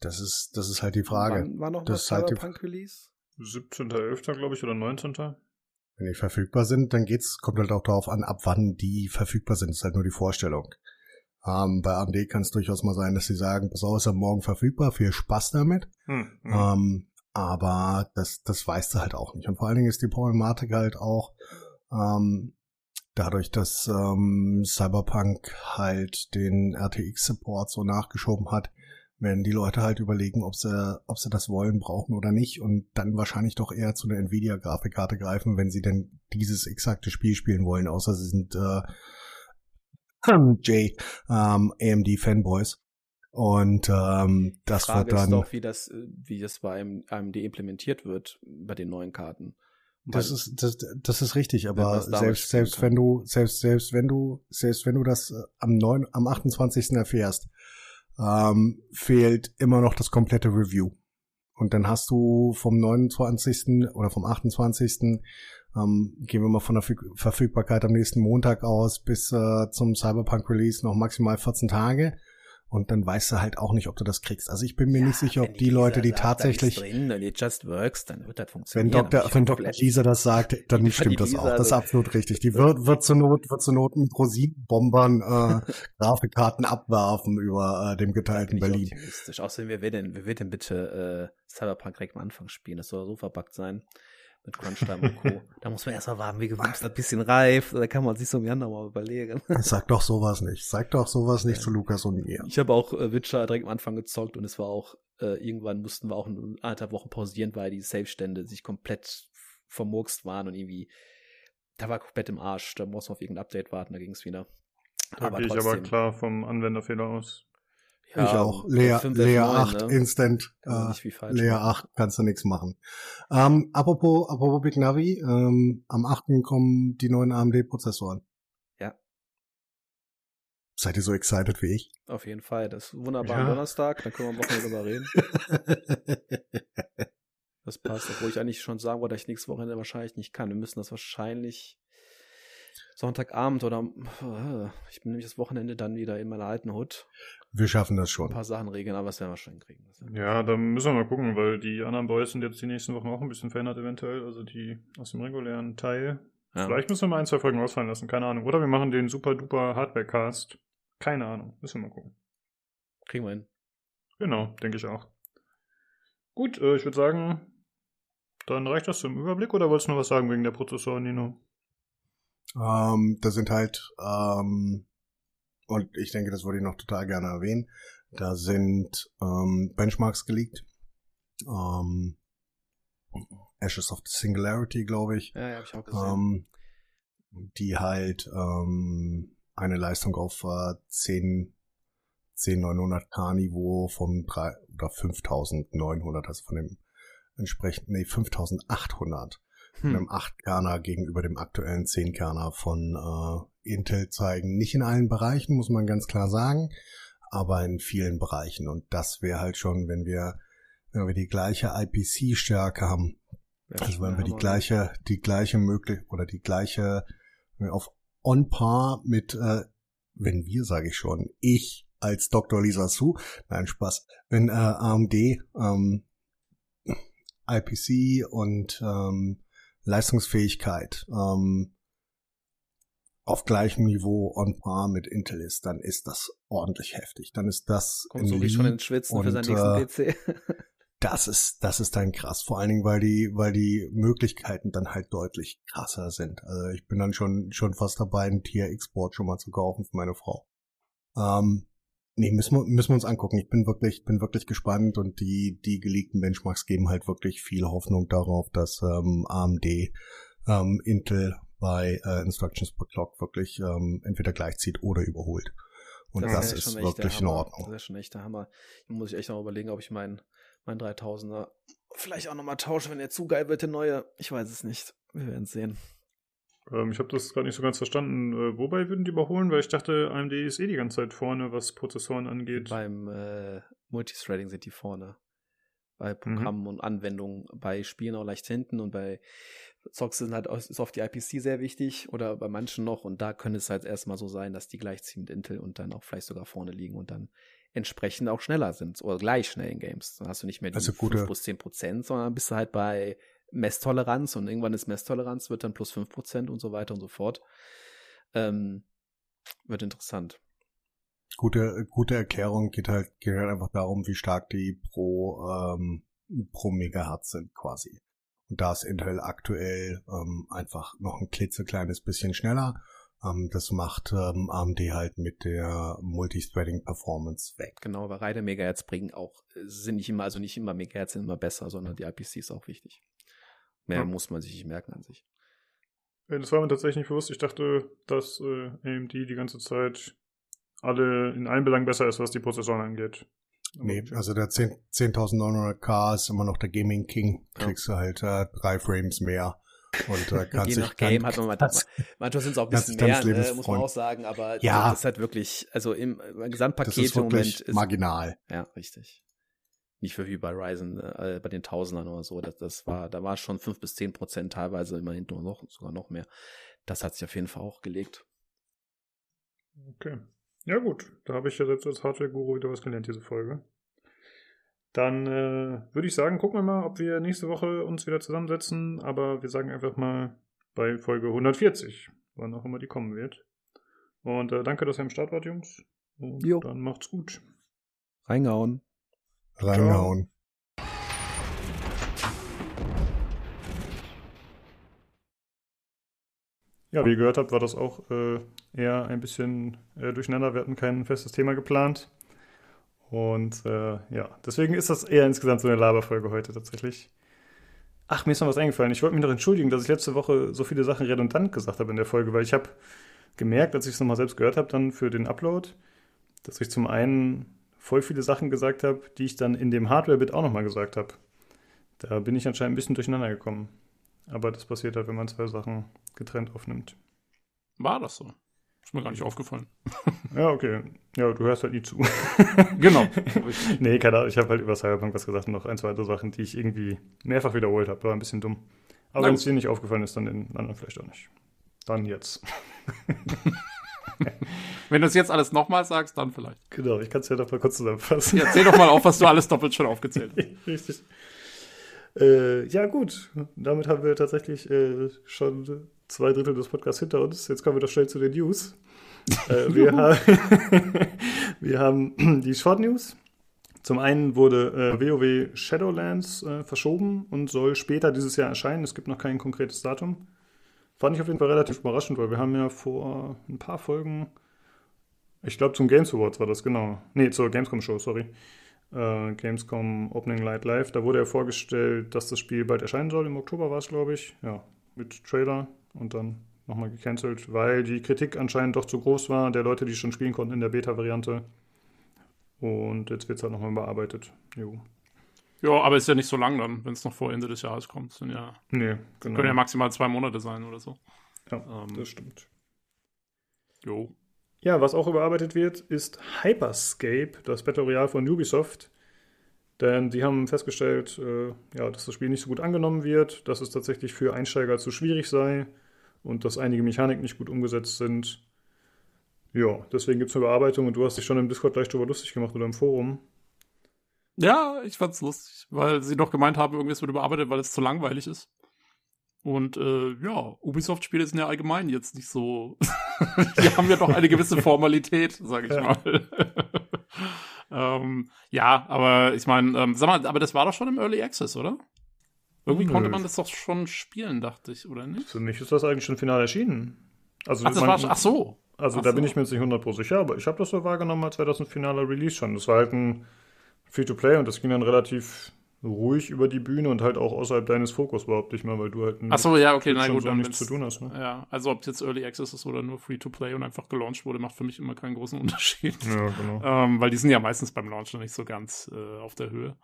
Das ist, das ist halt die Frage. Wann war noch das mal Cyberpunk halt Release? 17.11. glaube ich oder 19. Wenn die verfügbar sind, dann geht's, kommt halt auch darauf an, ab wann die verfügbar sind. Das ist halt nur die Vorstellung. Ähm, bei AMD kann es durchaus mal sein, dass sie sagen, pass auf, ist am Morgen verfügbar, viel Spaß damit. Hm, hm. Ähm, aber das, das weißt du halt auch nicht. Und vor allen Dingen ist die Problematik halt auch, ähm, dadurch, dass ähm, Cyberpunk halt den RTX-Support so nachgeschoben hat, werden die Leute halt überlegen, ob sie, ob sie das wollen, brauchen oder nicht und dann wahrscheinlich doch eher zu einer Nvidia-Grafikkarte greifen, wenn sie denn dieses exakte Spiel spielen wollen, außer sie sind äh, J ähm, AMD-Fanboys. Und ähm, das Frage wird dann. Ist doch, wie das, wie das bei AMD implementiert wird bei den neuen Karten. Das ist das, das ist richtig, aber selbst selbst wenn du selbst selbst wenn du selbst wenn du das äh, am 9, am 28. erfährst, ähm, fehlt immer noch das komplette Review. Und dann hast du vom 29. oder vom 28. Ähm, gehen wir mal von der Verfügbarkeit am nächsten Montag aus bis äh, zum Cyberpunk Release noch maximal 14 Tage und dann weißt du halt auch nicht, ob du das kriegst. Also ich bin mir ja, nicht sicher, ob die Leute, die sagt, tatsächlich. Drin it just works, dann wird das funktionieren. Wenn Dr. Wenn Dr. Lisa das sagt, dann die stimmt das Lisa, auch. Das ist absolut richtig. Die wird, wird zur Not, wird zur Not mit Rosinenbombern äh, Grafikkarten abwerfen über äh, dem geteilten Berlin. Optimistisch. Außerdem, wer will denn, wer will denn bitte äh, Cyberpunk direkt am Anfang spielen? Das soll so verbuggt sein mit Crunchtime und Co. Da muss man erst mal warten, wie gewünscht, ein bisschen reif. Da kann man sich so im Januar mal überlegen. Sag doch sowas nicht. Sag doch sowas nicht ja. zu Lukas und mir. Ich habe auch äh, Witcher direkt am Anfang gezockt und es war auch, äh, irgendwann mussten wir auch eine anderthalb Wochen pausieren, weil die Save-Stände sich komplett vermurkst waren und irgendwie, da war komplett im Arsch. Da muss man auf irgendein Update warten, da ging es wieder. Da aber gehe ich aber klar vom Anwenderfehler aus. Ja, ich auch. Lea, Lea 8 ne? Instant. Äh, Lea 8 kannst du nichts machen. Ähm, apropos, apropos Big Navi, ähm, am 8. kommen die neuen AMD-Prozessoren. Ja. Seid ihr so excited wie ich? Auf jeden Fall. Das ist wunderbar ja. Donnerstag, dann können wir am Wochenende drüber reden. das passt, obwohl ich eigentlich schon sagen wollte, dass ich nächstes Wochenende wahrscheinlich nicht kann. Wir müssen das wahrscheinlich Sonntagabend oder äh, ich bin nämlich das Wochenende dann wieder in meiner alten Hut. Wir schaffen das schon. Ein paar Sachen regeln, aber das werden wir schon hinkriegen. Ja, da müssen wir mal gucken, weil die anderen Boys sind jetzt die nächsten Wochen auch ein bisschen verändert eventuell, also die aus dem regulären Teil. Ja. Vielleicht müssen wir mal ein, zwei Folgen ausfallen lassen, keine Ahnung. Oder wir machen den super duper Hardware-Cast. Keine Ahnung, müssen wir mal gucken. Kriegen wir hin. Genau, denke ich auch. Gut, äh, ich würde sagen, dann reicht das zum Überblick oder wolltest du noch was sagen wegen der Prozessoren, Nino? Ähm, da sind halt, ähm, und ich denke, das würde ich noch total gerne erwähnen, da sind ähm, Benchmarks geleakt. Ähm, Ashes of the Singularity, glaube ich. Ja, ja, hab ich auch gesehen. Ähm, die halt ähm, eine Leistung auf äh, 10, 10900K Niveau vom 3 oder 5900, also von dem entsprechend, nee, 5800 hm. einem 8-Kerner gegenüber dem aktuellen 10-Kerner von äh, Intel zeigen. Nicht in allen Bereichen, muss man ganz klar sagen, aber in vielen Bereichen. Und das wäre halt schon, wenn wir, wenn wir die gleiche IPC-Stärke haben, ja, also wenn wir die gleiche, die gleiche möglich oder die gleiche auf on par mit, äh, wenn wir, sage ich schon, ich als Dr. Lisa Su, nein Spaß, wenn äh, AMD ähm, IPC und ähm, Leistungsfähigkeit ähm, auf gleichem Niveau on par mit Intel ist, dann ist das ordentlich heftig. Dann ist das Kommt so wie schon ins Schwitzen und, für seinen nächsten äh, PC. das ist, das ist dann krass. Vor allen Dingen, weil die, weil die Möglichkeiten dann halt deutlich krasser sind. Also ich bin dann schon, schon fast dabei, einen Tier Export schon mal zu kaufen für meine Frau. Ähm, Nee, müssen wir, müssen wir uns angucken. Ich bin wirklich, bin wirklich gespannt und die, die geleakten Benchmarks geben halt wirklich viel Hoffnung darauf, dass ähm, AMD ähm, Intel bei äh, Instructions per Clock wirklich ähm, entweder gleichzieht oder überholt. Und das, das ist, ist wirklich in Ordnung. Das ist schon echt der Hammer. Da muss ich echt noch überlegen, ob ich meinen mein 3000er vielleicht auch nochmal tausche, wenn er zu geil wird, der neue. Ich weiß es nicht. Wir werden es sehen. Ähm, ich habe das gerade nicht so ganz verstanden. Äh, wobei würden die überholen? Weil ich dachte, AMD ist eh die ganze Zeit vorne, was Prozessoren angeht. Beim äh, Multithreading sind die vorne. Bei mhm. Programmen mhm. und Anwendungen. Bei Spielen auch leicht hinten und bei Zocks sind halt ist oft die IPC sehr wichtig oder bei manchen noch und da könnte es halt erstmal so sein, dass die gleichziehen mit Intel und dann auch vielleicht sogar vorne liegen und dann entsprechend auch schneller sind oder gleich schnell in Games. Dann hast du nicht mehr die also 5 plus 10 Prozent, sondern bist du halt bei Messtoleranz und irgendwann ist Messtoleranz, wird dann plus 5% und so weiter und so fort. Ähm, wird interessant. Gute, gute Erklärung geht halt, geht halt einfach darum, wie stark die pro, ähm, pro Megahertz sind quasi. Und da ist Intel aktuell ähm, einfach noch ein klitzekleines bisschen schneller. Ähm, das macht ähm, AMD halt mit der Multithreading Performance weg. Genau, weil reine Megahertz bringen auch, sind nicht immer, also nicht immer Megahertz sind immer besser, sondern die IPC ist auch wichtig. Mehr ja. muss man sich nicht merken an sich. Das war mir tatsächlich nicht bewusst. Ich dachte, dass äh, AMD die ganze Zeit alle in allen Belangen besser ist, was die Prozessoren angeht. Nee, also der 10.900K ist immer noch der Gaming King. Kriegst ja. du halt äh, drei Frames mehr. Und äh, kannst Je nach Game hat man manchmal, manchmal sind es auch ein bisschen mehr, ne, muss man auch sagen, aber ja. das ist halt wirklich, also im, im Gesamtpaket das ist im Moment ist marginal. Ja, richtig nicht für wie bei Ryzen, äh, bei den Tausendern oder so. Das, das war, da war schon fünf bis zehn Prozent teilweise immerhin noch, sogar noch mehr. Das hat sich auf jeden Fall auch gelegt. Okay. Ja, gut. Da habe ich ja selbst als Hardware-Guru wieder was gelernt, diese Folge. Dann äh, würde ich sagen, gucken wir mal, ob wir nächste Woche uns wieder zusammensetzen. Aber wir sagen einfach mal bei Folge 140, wann auch immer die kommen wird. Und äh, danke, dass ihr am Start wart, Jungs. Und jo. dann macht's gut. Reingehauen reingehauen. Ja, wie ihr gehört habt, war das auch äh, eher ein bisschen äh, durcheinander. Wir hatten kein festes Thema geplant. Und äh, ja, deswegen ist das eher insgesamt so eine Laberfolge heute tatsächlich. Ach, mir ist noch was eingefallen. Ich wollte mich noch entschuldigen, dass ich letzte Woche so viele Sachen redundant gesagt habe in der Folge, weil ich habe gemerkt, als ich es nochmal selbst gehört habe, dann für den Upload, dass ich zum einen voll viele Sachen gesagt habe, die ich dann in dem Hardware-Bit auch nochmal gesagt habe. Da bin ich anscheinend ein bisschen durcheinander gekommen. Aber das passiert halt, wenn man zwei Sachen getrennt aufnimmt. War das so? Ist mir gar nicht aufgefallen. Ja, okay. Ja, du hörst halt nie zu. genau. nee, keine Ahnung. Ich habe halt über Cyberpunk was gesagt und noch ein, zwei andere Sachen, die ich irgendwie mehrfach wiederholt habe. War ein bisschen dumm. Aber wenn es dir nicht aufgefallen ist, dann den anderen vielleicht auch nicht. Dann jetzt. wenn du es jetzt alles nochmal sagst, dann vielleicht. Genau, ich kann es ja doch mal kurz zusammenfassen. Ja, zähl doch mal auf, was du alles doppelt schon aufgezählt hast. Richtig. Äh, ja, gut. Damit haben wir tatsächlich äh, schon zwei Drittel des Podcasts hinter uns. Jetzt kommen wir doch schnell zu den News. äh, wir, ha wir, haben die Short News. Zum einen wurde äh, WoW Shadowlands äh, verschoben und soll später dieses Jahr erscheinen. Es gibt noch kein konkretes Datum. Fand ich auf jeden Fall relativ überraschend, weil wir haben ja vor ein paar Folgen, ich glaube zum Games Awards war das, genau. Nee, zur Gamescom Show, sorry. Äh, Gamescom Opening Light Live. Da wurde ja vorgestellt, dass das Spiel bald erscheinen soll. Im Oktober war es, glaube ich. Ja, mit Trailer und dann nochmal gecancelt, weil die Kritik anscheinend doch zu groß war, der Leute, die schon spielen konnten in der Beta-Variante. Und jetzt wird es halt nochmal bearbeitet. Jo. Ja, aber ist ja nicht so lang dann, wenn es noch vor Ende des Jahres kommt. Sind ja, nee, genau. Können ja maximal zwei Monate sein oder so. Ja, ähm, das stimmt. Jo. Ja, was auch überarbeitet wird, ist Hyperscape, das Battle Royale von Ubisoft. Denn sie haben festgestellt, äh, ja, dass das Spiel nicht so gut angenommen wird, dass es tatsächlich für Einsteiger zu schwierig sei und dass einige Mechaniken nicht gut umgesetzt sind. Ja, deswegen gibt es eine Überarbeitung und du hast dich schon im Discord gleich darüber lustig gemacht oder im Forum. Ja, ich fand's lustig, weil sie doch gemeint haben, irgendwas wird überarbeitet, weil es zu langweilig ist. Und äh, ja, Ubisoft-Spiele sind ja allgemein jetzt nicht so. die haben ja doch eine gewisse Formalität, sag ich ja. mal. ähm, ja, aber ich meine, ähm, sag mal, aber das war doch schon im Early Access, oder? Irgendwie Nö. konnte man das doch schon spielen, dachte ich, oder nicht? Für mich ist das eigentlich schon final erschienen. Also, ach, das mein, war, ach so. Also ach da so. bin ich mir jetzt nicht 100% sicher, aber ich habe das so wahrgenommen als 2000 finaler Release schon. Das war halt ein Free-to-Play und das ging dann relativ ruhig über die Bühne und halt auch außerhalb deines Fokus überhaupt nicht mehr, weil du halt Ach so, ja, okay, nein, gut, so nichts zu tun hast. Ne? Ja, also ob es jetzt Early Access ist oder nur Free-to-Play und einfach gelauncht wurde, macht für mich immer keinen großen Unterschied. Ja, genau. ähm, weil die sind ja meistens beim Launch noch nicht so ganz äh, auf der Höhe.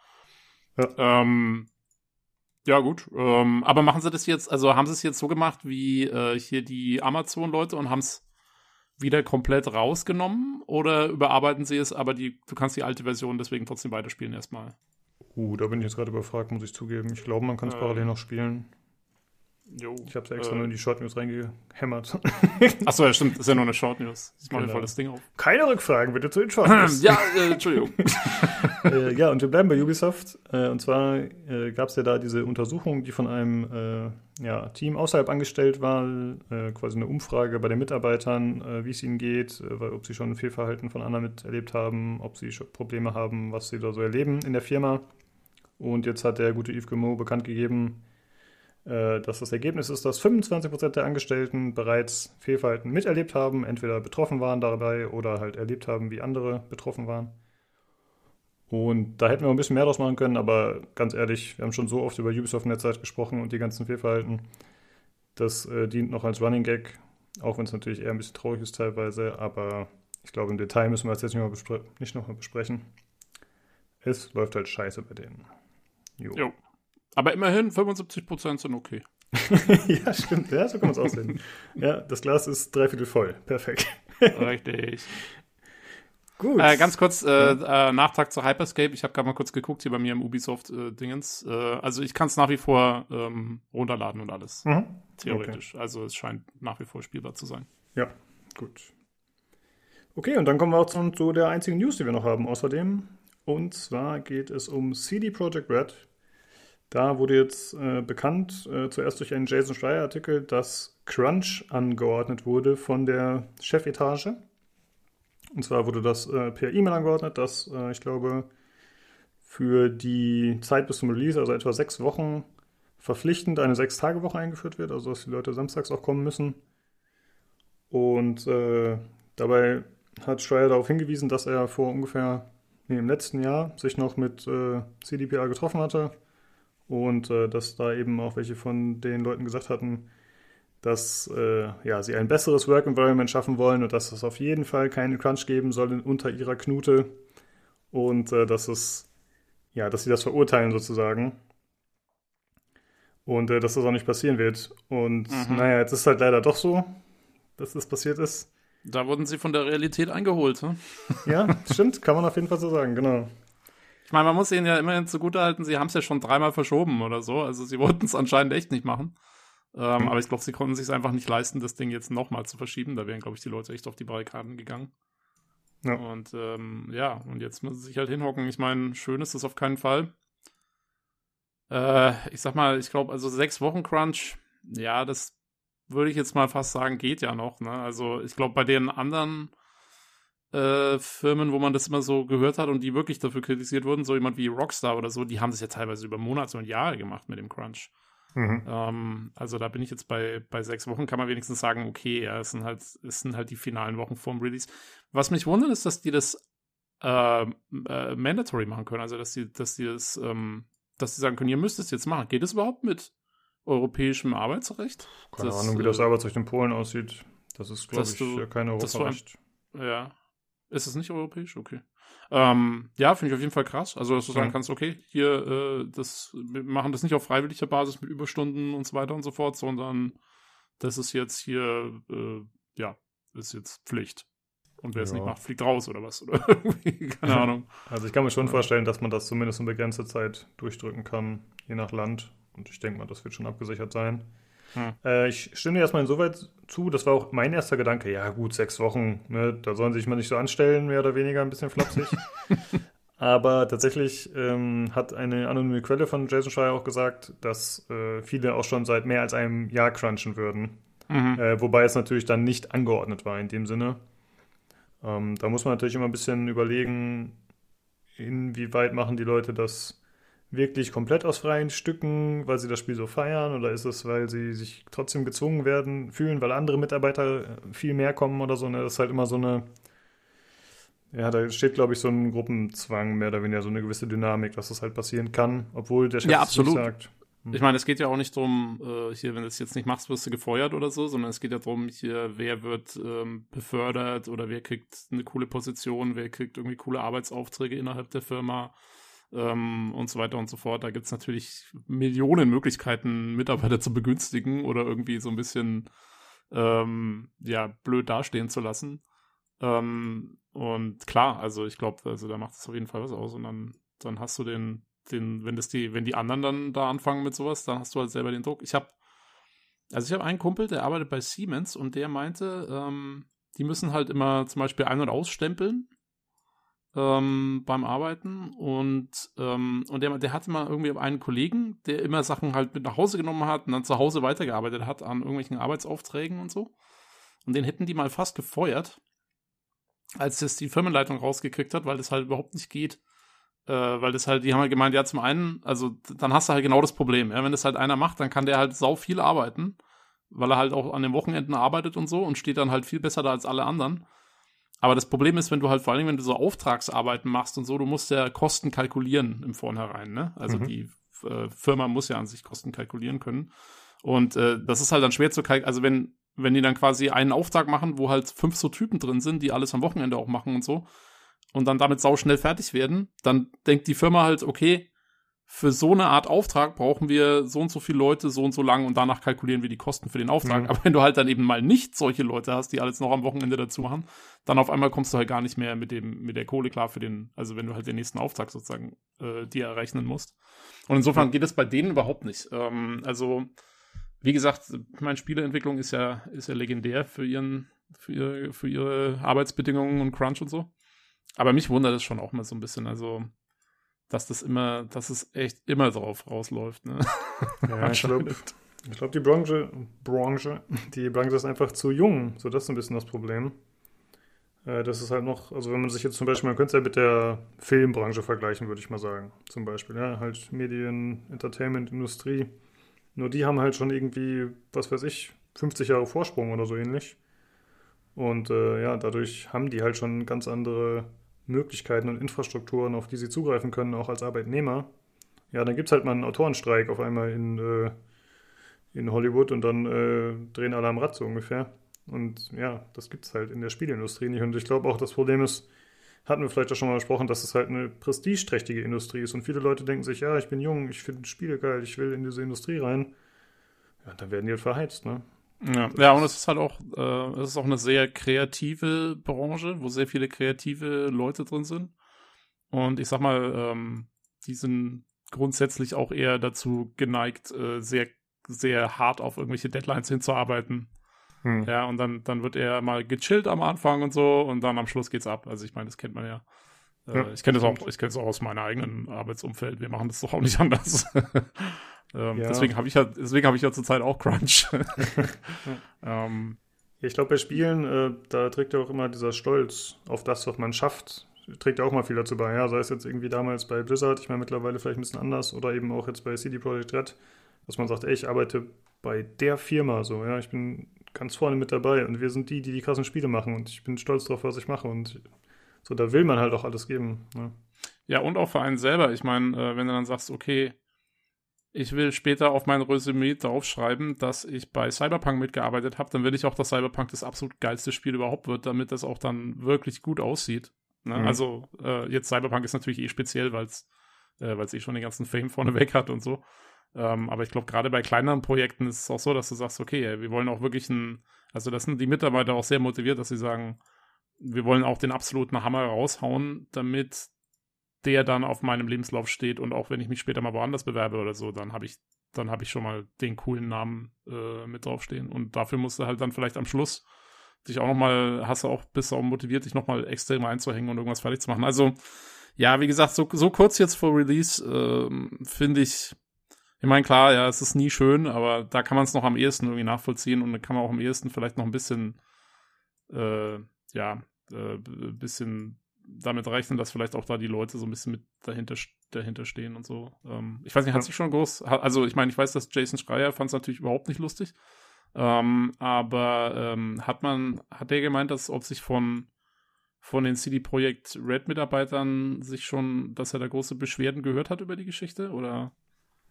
Ja. Ähm, ja, gut. Ähm, aber machen sie das jetzt, also haben sie es jetzt so gemacht wie äh, hier die Amazon-Leute und haben es wieder komplett rausgenommen oder überarbeiten sie es, aber die, du kannst die alte Version deswegen trotzdem weiterspielen erstmal? Uh, da bin ich jetzt gerade überfragt, muss ich zugeben. Ich glaube, man kann es ähm, parallel noch spielen. Jo, ich habe es extra äh, nur in die Short News reingehämmert. Achso, ja, stimmt. Ist ja nur eine Short News. Ich mache genau. voll das Ding auf. Keine Rückfragen bitte zu den Short News. ja, äh, Entschuldigung. äh, ja, und wir bleiben bei Ubisoft. Äh, und zwar äh, gab es ja da diese Untersuchung, die von einem äh, ja, Team außerhalb angestellt war. Quasi eine Umfrage bei den Mitarbeitern, wie es ihnen geht, ob sie schon ein Fehlverhalten von anderen miterlebt haben, ob sie Probleme haben, was sie da so erleben in der Firma. Und jetzt hat der gute Yves Guillemot bekannt gegeben, dass das Ergebnis ist, dass 25% der Angestellten bereits Fehlverhalten miterlebt haben, entweder betroffen waren dabei oder halt erlebt haben, wie andere betroffen waren. Und da hätten wir ein bisschen mehr draus machen können, aber ganz ehrlich, wir haben schon so oft über Ubisoft Netzeit gesprochen und die ganzen Fehlverhalten. Das äh, dient noch als Running Gag, auch wenn es natürlich eher ein bisschen traurig ist teilweise, aber ich glaube, im Detail müssen wir es jetzt nicht, mal nicht nochmal besprechen. Es läuft halt scheiße bei denen. Jo. jo. Aber immerhin, 75% sind okay. ja, stimmt. Ja, so kann man es aussehen. ja, das Glas ist dreiviertel voll. Perfekt. Richtig. Gut. Äh, ganz kurz äh, äh, Nachtrag zu Hyperscape. Ich habe gerade mal kurz geguckt hier bei mir im Ubisoft-Dingens. Äh, also ich kann es nach wie vor ähm, runterladen und alles. Mhm. Theoretisch. Okay. Also es scheint nach wie vor spielbar zu sein. Ja, gut. Okay, und dann kommen wir auch zu, zu der einzigen News, die wir noch haben außerdem. Und zwar geht es um CD Projekt Red. Da wurde jetzt äh, bekannt, äh, zuerst durch einen Jason Schreier-Artikel, dass Crunch angeordnet wurde von der Chefetage. Und zwar wurde das äh, per E-Mail angeordnet, dass äh, ich glaube für die Zeit bis zum Release, also etwa sechs Wochen, verpflichtend eine Sechs-Tage-Woche eingeführt wird, also dass die Leute samstags auch kommen müssen. Und äh, dabei hat Schreier darauf hingewiesen, dass er vor ungefähr nee, im letzten Jahr sich noch mit äh, CDPR getroffen hatte und äh, dass da eben auch welche von den Leuten gesagt hatten, dass äh, ja, sie ein besseres Work Environment schaffen wollen und dass es auf jeden Fall keinen Crunch geben soll unter ihrer Knute und äh, dass es ja, dass sie das verurteilen sozusagen und äh, dass das auch nicht passieren wird. Und mhm. naja, jetzt ist halt leider doch so, dass das passiert ist. Da wurden sie von der Realität eingeholt. Hm? Ja, stimmt, kann man auf jeden Fall so sagen, genau. Ich meine, man muss ihnen ja immerhin zugutehalten, sie haben es ja schon dreimal verschoben oder so. Also sie wollten es anscheinend echt nicht machen. Ähm, mhm. Aber ich glaube, sie konnten sich einfach nicht leisten, das Ding jetzt nochmal zu verschieben. Da wären, glaube ich, die Leute echt auf die Barrikaden gegangen. Ja. Und ähm, ja, und jetzt müssen sie sich halt hinhocken. Ich meine, schön ist das auf keinen Fall. Äh, ich sag mal, ich glaube, also sechs Wochen Crunch, ja, das würde ich jetzt mal fast sagen, geht ja noch. Ne? Also ich glaube, bei den anderen äh, Firmen, wo man das immer so gehört hat und die wirklich dafür kritisiert wurden, so jemand wie Rockstar oder so, die haben das ja teilweise über Monate und Jahre gemacht mit dem Crunch. Mhm. Ähm, also da bin ich jetzt bei, bei sechs Wochen, kann man wenigstens sagen, okay, ja, es sind halt, es sind halt die finalen Wochen vorm Release. Was mich wundert, ist, dass die das äh, äh, mandatory machen können, also dass die, dass die das, ähm, dass die sagen können, ihr müsst es jetzt machen. Geht es überhaupt mit europäischem Arbeitsrecht? Keine das, Ahnung, wie das äh, Arbeitsrecht in Polen aussieht. Das ist, glaube ich, du, kein Europarecht. Ja, ist es nicht europäisch? Okay. Ähm, ja, finde ich auf jeden Fall krass. Also, dass du sagen kannst, okay, hier, äh, das, wir machen das nicht auf freiwilliger Basis mit Überstunden und so weiter und so fort, sondern das ist jetzt hier, äh, ja, ist jetzt Pflicht. Und wer ja. es nicht macht, fliegt raus oder was? Oder keine Ahnung. Also ich kann mir schon vorstellen, dass man das zumindest eine begrenzte Zeit durchdrücken kann, je nach Land. Und ich denke mal, das wird schon abgesichert sein. Hm. Äh, ich stimme dir erstmal insoweit zu, das war auch mein erster Gedanke. Ja, gut, sechs Wochen, ne, da sollen sich mal nicht so anstellen, mehr oder weniger ein bisschen flapsig. Aber tatsächlich ähm, hat eine anonyme Quelle von Jason Schreier auch gesagt, dass äh, viele auch schon seit mehr als einem Jahr crunchen würden. Mhm. Äh, wobei es natürlich dann nicht angeordnet war in dem Sinne. Ähm, da muss man natürlich immer ein bisschen überlegen, inwieweit machen die Leute das wirklich komplett aus freien Stücken, weil sie das Spiel so feiern? Oder ist es, weil sie sich trotzdem gezwungen werden, fühlen, weil andere Mitarbeiter viel mehr kommen oder so? Ne? Das ist halt immer so eine. Ja, da steht, glaube ich, so ein Gruppenzwang, mehr oder weniger, so eine gewisse Dynamik, dass das halt passieren kann, obwohl der Chef ja, absolut. nicht sagt. Hm. Ich meine, es geht ja auch nicht darum, äh, hier, wenn du es jetzt nicht machst, wirst du gefeuert oder so, sondern es geht ja darum, hier, wer wird ähm, befördert oder wer kriegt eine coole Position, wer kriegt irgendwie coole Arbeitsaufträge innerhalb der Firma ähm, und so weiter und so fort. Da gibt es natürlich Millionen Möglichkeiten, Mitarbeiter zu begünstigen oder irgendwie so ein bisschen ähm, ja, blöd dastehen zu lassen. Ähm, und klar, also ich glaube, also da macht es auf jeden Fall was aus und dann, dann hast du den, den, wenn das die, wenn die anderen dann da anfangen mit sowas, dann hast du halt selber den Druck. Ich habe, also ich habe einen Kumpel, der arbeitet bei Siemens und der meinte, ähm, die müssen halt immer zum Beispiel ein- und ausstempeln ähm, beim Arbeiten und, ähm, und der, der hatte mal irgendwie einen Kollegen, der immer Sachen halt mit nach Hause genommen hat und dann zu Hause weitergearbeitet hat an irgendwelchen Arbeitsaufträgen und so. Und den hätten die mal fast gefeuert, als das die Firmenleitung rausgekriegt hat, weil das halt überhaupt nicht geht. Äh, weil das halt, die haben halt gemeint, ja, zum einen, also dann hast du halt genau das Problem. Ja? Wenn das halt einer macht, dann kann der halt sau viel arbeiten, weil er halt auch an den Wochenenden arbeitet und so und steht dann halt viel besser da als alle anderen. Aber das Problem ist, wenn du halt vor allem, wenn du so Auftragsarbeiten machst und so, du musst ja Kosten kalkulieren im Vornherein, ne? Also mhm. die äh, Firma muss ja an sich Kosten kalkulieren können. Und äh, das ist halt dann schwer zu kalkulieren. Also wenn, wenn die dann quasi einen Auftrag machen, wo halt fünf so Typen drin sind, die alles am Wochenende auch machen und so, und dann damit sau schnell fertig werden, dann denkt die Firma halt, okay, für so eine Art Auftrag brauchen wir so und so viele Leute, so und so lang und danach kalkulieren wir die Kosten für den Auftrag. Mhm. Aber wenn du halt dann eben mal nicht solche Leute hast, die alles noch am Wochenende dazu machen, dann auf einmal kommst du halt gar nicht mehr mit dem, mit der Kohle klar für den, also wenn du halt den nächsten Auftrag sozusagen äh, dir errechnen musst. Und insofern geht es bei denen überhaupt nicht. Ähm, also, wie gesagt, meine Spieleentwicklung ist ja, ist ja legendär für ihren, für ihre, für ihre Arbeitsbedingungen und Crunch und so. Aber mich wundert es schon auch mal so ein bisschen. Also, dass das immer, dass es echt immer drauf rausläuft. Ne? Ja, ich glaube, ich glaub, die Branche, Branche, die Branche ist einfach zu jung. So, das ist ein bisschen das Problem. Äh, das ist halt noch, also wenn man sich jetzt zum Beispiel, man könnte es ja mit der Filmbranche vergleichen, würde ich mal sagen. Zum Beispiel, ja, halt Medien, Entertainment, Industrie. Nur die haben halt schon irgendwie, was weiß ich, 50 Jahre Vorsprung oder so ähnlich. Und äh, ja, dadurch haben die halt schon ganz andere Möglichkeiten und Infrastrukturen, auf die sie zugreifen können, auch als Arbeitnehmer, ja, dann gibt es halt mal einen Autorenstreik auf einmal in, äh, in Hollywood und dann äh, drehen alle am Rad so ungefähr. Und ja, das gibt es halt in der Spielindustrie nicht. Und ich glaube auch, das Problem ist, hatten wir vielleicht auch schon mal besprochen, dass es halt eine prestigeträchtige Industrie ist. Und viele Leute denken sich, ja, ich bin jung, ich finde Spiele geil, ich will in diese Industrie rein. Ja, dann werden die halt verheizt, ne? Ja, ja und es ist halt auch, äh, es ist auch eine sehr kreative Branche, wo sehr viele kreative Leute drin sind. Und ich sag mal, ähm, die sind grundsätzlich auch eher dazu geneigt, äh, sehr, sehr hart auf irgendwelche Deadlines hinzuarbeiten. Hm. Ja, und dann, dann wird er mal gechillt am Anfang und so und dann am Schluss geht's ab. Also ich meine, das kennt man ja. Äh, ja ich kenne das auch, ich kenne es auch aus meinem eigenen Arbeitsumfeld. Wir machen das doch auch nicht anders. ähm, ja. Deswegen habe ich ja, deswegen habe ich ja zurzeit auch Crunch. ähm, ich glaube, bei Spielen, äh, da trägt ja auch immer dieser Stolz auf das, was man schafft, trägt ja auch mal viel dazu bei. Ja, sei es jetzt irgendwie damals bei Blizzard, ich meine mittlerweile vielleicht ein bisschen anders, oder eben auch jetzt bei CD Projekt Red, dass man sagt, ey, ich arbeite bei der Firma so, ja, ich bin ganz vorne mit dabei und wir sind die, die die krassen Spiele machen und ich bin stolz darauf, was ich mache und so, da will man halt auch alles geben. Ne? Ja, und auch für einen selber. Ich meine, äh, wenn du dann sagst, okay, ich will später auf mein Resümee draufschreiben, dass ich bei Cyberpunk mitgearbeitet habe, dann will ich auch, dass Cyberpunk das absolut geilste Spiel überhaupt wird, damit das auch dann wirklich gut aussieht. Ne? Mhm. Also äh, jetzt Cyberpunk ist natürlich eh speziell, weil es äh, eh schon den ganzen Fame vorneweg hat und so. Ähm, aber ich glaube, gerade bei kleineren Projekten ist es auch so, dass du sagst, okay, wir wollen auch wirklich ein, also das sind die Mitarbeiter auch sehr motiviert, dass sie sagen, wir wollen auch den absoluten Hammer raushauen, damit der dann auf meinem Lebenslauf steht und auch wenn ich mich später mal woanders bewerbe oder so, dann habe ich, dann habe ich schon mal den coolen Namen äh, mit draufstehen. Und dafür musst du halt dann vielleicht am Schluss dich auch nochmal, hast du auch, bist auch motiviert, dich nochmal extrem einzuhängen und irgendwas fertig zu machen. Also, ja, wie gesagt, so, so kurz jetzt vor Release, äh, finde ich, ich meine, klar, ja, es ist nie schön, aber da kann man es noch am ehesten irgendwie nachvollziehen und dann kann man auch am ehesten vielleicht noch ein bisschen, äh, ja, äh, bisschen damit rechnen, dass vielleicht auch da die Leute so ein bisschen mit dahinter, dahinter stehen und so. Ähm, ich weiß nicht, hat sich schon groß, also ich meine, ich weiß, dass Jason Schreier fand es natürlich überhaupt nicht lustig. Ähm, aber ähm, hat man, hat der gemeint, dass ob sich von von den CD Projekt Red Mitarbeitern sich schon, dass er da große Beschwerden gehört hat über die Geschichte oder?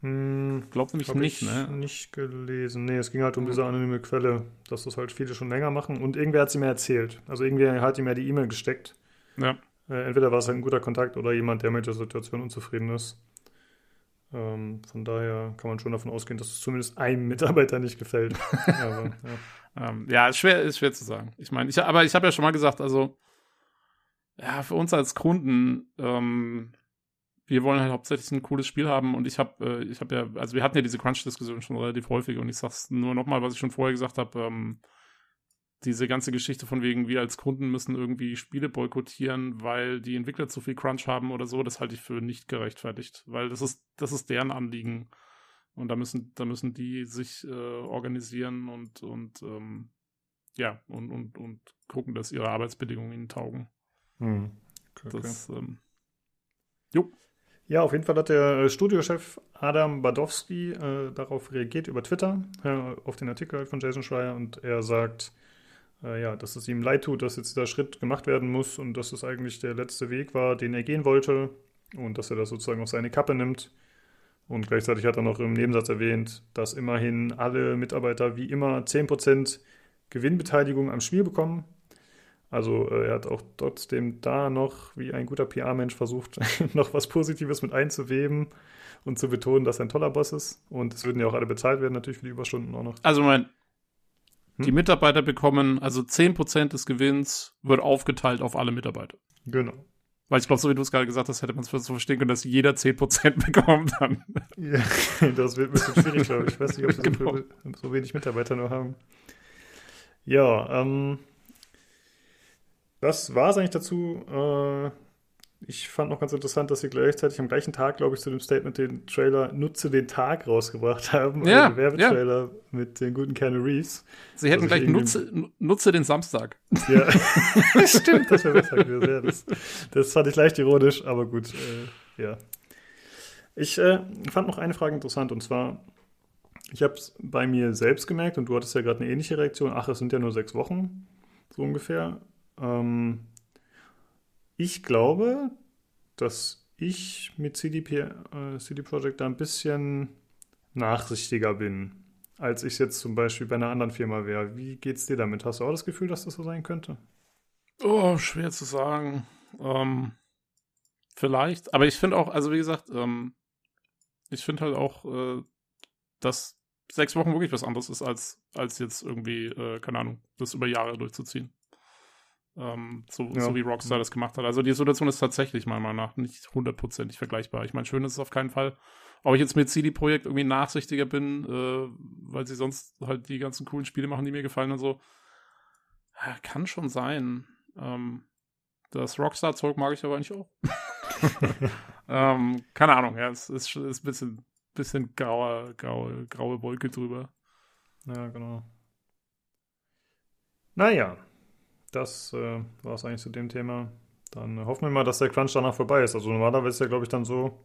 Hm, Glaubt nämlich nicht, ne? Nicht gelesen. Nee, es ging halt um diese anonyme Quelle, dass das halt viele schon länger machen und irgendwer hat sie mir erzählt. Also irgendwer hat ihm ja die E-Mail gesteckt. Ja. Äh, entweder war es halt ein guter Kontakt oder jemand, der mit der Situation unzufrieden ist. Ähm, von daher kann man schon davon ausgehen, dass es zumindest einem Mitarbeiter nicht gefällt. aber, ja. Ähm, ja, ist schwer, ist schwer zu sagen. Ich meine, ich, aber ich habe ja schon mal gesagt, also ja, für uns als Kunden, ähm, wir wollen halt hauptsächlich ein cooles Spiel haben und ich habe, äh, ich habe ja, also wir hatten ja diese Crunch-Diskussion schon relativ häufig und ich sag's nur nochmal, was ich schon vorher gesagt habe, ähm, diese ganze Geschichte von wegen, wir als Kunden müssen irgendwie Spiele boykottieren, weil die Entwickler zu viel Crunch haben oder so, das halte ich für nicht gerechtfertigt, weil das ist, das ist deren Anliegen. Und da müssen, da müssen die sich äh, organisieren und, und ähm, ja, und, und, und gucken, dass ihre Arbeitsbedingungen ihnen taugen. Hm. Okay, das, okay. Ähm, jo. Ja, auf jeden Fall hat der äh, Studiochef Adam Badowski äh, darauf reagiert über Twitter, äh, auf den Artikel von Jason Schreier und er sagt, äh, ja, dass es ihm leid tut, dass jetzt dieser Schritt gemacht werden muss und dass es eigentlich der letzte Weg war, den er gehen wollte und dass er das sozusagen auf seine Kappe nimmt. Und gleichzeitig hat er noch im Nebensatz erwähnt, dass immerhin alle Mitarbeiter wie immer 10% Gewinnbeteiligung am Spiel bekommen. Also äh, er hat auch trotzdem da noch, wie ein guter PR-Mensch, versucht, noch was Positives mit einzuweben und zu betonen, dass er ein toller Boss ist. Und es würden ja auch alle bezahlt werden, natürlich für die Überstunden auch noch. Also mein, die hm? Mitarbeiter bekommen, also 10% des Gewinns wird aufgeteilt auf alle Mitarbeiter. Genau. Weil ich glaube, so wie du es gerade gesagt hast, hätte man es so verstehen können, dass jeder 10% bekommt dann. Ja, das wird ein bisschen schwierig, glaube ich. Ich weiß nicht, ob wir genau. so, so, wenig Mitarbeiter nur haben. Ja, ähm, das war es eigentlich dazu. Äh, ich fand noch ganz interessant, dass sie gleichzeitig am gleichen Tag, glaube ich, zu dem Statement den Trailer Nutze den Tag rausgebracht haben. Ja, also Werbetrailer ja. mit den guten Keanu Reeves. Sie hätten also gleich nutze, nutze den Samstag. Ja, stimmt, das wäre besser gewesen. Ja, das, das fand ich leicht ironisch, aber gut, äh, ja. Ich äh, fand noch eine Frage interessant und zwar, ich habe es bei mir selbst gemerkt und du hattest ja gerade eine ähnliche Reaktion. Ach, es sind ja nur sechs Wochen, so ungefähr. Ähm, ich glaube, dass ich mit CDP, äh, CD Projekt da ein bisschen nachsichtiger bin, als ich jetzt zum Beispiel bei einer anderen Firma wäre. Wie geht's dir damit? Hast du auch das Gefühl, dass das so sein könnte? Oh, schwer zu sagen. Ähm, vielleicht, aber ich finde auch, also wie gesagt, ähm, ich finde halt auch, äh, dass sechs Wochen wirklich was anderes ist, als, als jetzt irgendwie, äh, keine Ahnung, das über Jahre durchzuziehen. Ähm, so, ja. so wie Rockstar das gemacht hat. Also die Situation ist tatsächlich meiner Meinung nach nicht hundertprozentig vergleichbar. Ich meine, schön ist es auf keinen Fall. Ob ich jetzt mit CD-Projekt irgendwie nachsichtiger bin, äh, weil sie sonst halt die ganzen coolen Spiele machen, die mir gefallen und so, ja, kann schon sein. Ähm, das Rockstar-Zeug mag ich aber eigentlich auch. ähm, keine Ahnung, ja, es ist, ist ein bisschen, bisschen graue, graue, graue Wolke drüber. Ja, genau. Naja, das äh, war es eigentlich zu dem Thema. Dann hoffen wir mal, dass der Crunch danach vorbei ist. Also normalerweise ist ja, glaube ich, dann so,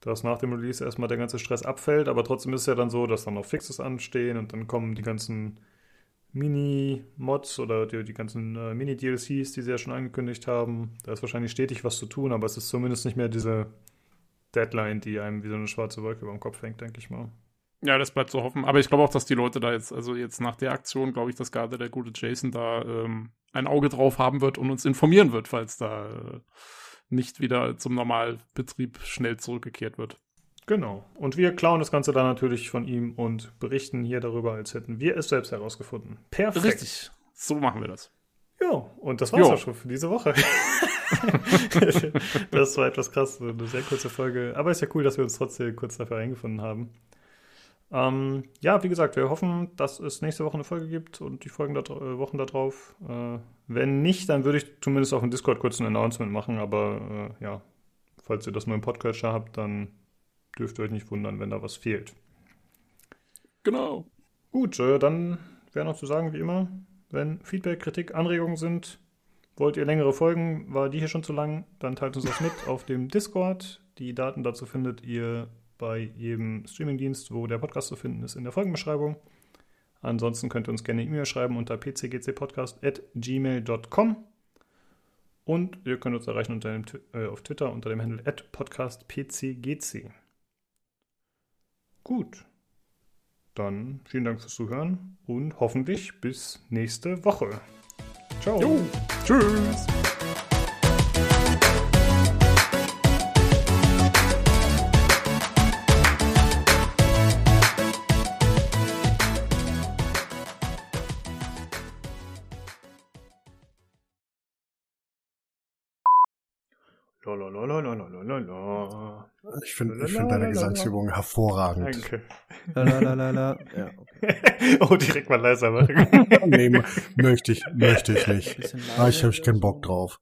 dass nach dem Release erstmal der ganze Stress abfällt, aber trotzdem ist es ja dann so, dass dann noch Fixes anstehen und dann kommen die ganzen Mini-Mods oder die, die ganzen äh, Mini-DLCs, die sie ja schon angekündigt haben. Da ist wahrscheinlich stetig was zu tun, aber es ist zumindest nicht mehr diese Deadline, die einem wie so eine schwarze Wolke über dem Kopf hängt, denke ich mal. Ja, das bleibt zu hoffen. Aber ich glaube auch, dass die Leute da jetzt, also jetzt nach der Aktion, glaube ich, dass gerade der gute Jason da ähm, ein Auge drauf haben wird und uns informieren wird, falls da äh, nicht wieder zum Normalbetrieb schnell zurückgekehrt wird. Genau. Und wir klauen das Ganze dann natürlich von ihm und berichten hier darüber, als hätten wir es selbst herausgefunden. Perfekt. Richtig. So machen wir das. Ja, und das war's jo. auch schon für diese Woche. das war etwas krass, eine sehr kurze Folge. Aber ist ja cool, dass wir uns trotzdem kurz dafür eingefunden haben. Ähm, ja, wie gesagt, wir hoffen, dass es nächste Woche eine Folge gibt und die Folgen da, äh, Wochen darauf. Äh, wenn nicht, dann würde ich zumindest auf dem Discord kurz ein Announcement machen. Aber äh, ja, falls ihr das nur im Podcatcher habt, dann dürft ihr euch nicht wundern, wenn da was fehlt. Genau. Gut, äh, dann wäre noch zu sagen, wie immer, wenn Feedback, Kritik, Anregungen sind, wollt ihr längere Folgen, war die hier schon zu lang, dann teilt uns das mit auf dem Discord. Die Daten dazu findet ihr bei jedem Streamingdienst, wo der Podcast zu finden ist, in der Folgenbeschreibung. Ansonsten könnt ihr uns gerne E-Mail schreiben unter pcgcpodcast.gmail.com und ihr könnt uns erreichen unter dem, äh, auf Twitter unter dem Handle podcastpcgc. Gut. Dann vielen Dank fürs Zuhören und hoffentlich bis nächste Woche. Ciao. Jo. Tschüss. Ich finde find deine Gesangsübung hervorragend. Danke. Lalalala. Ja, okay. oh, direkt mal leiser machen. nee, möchte ich, möchte ich nicht. Ah, ich habe ich keinen Bock drauf.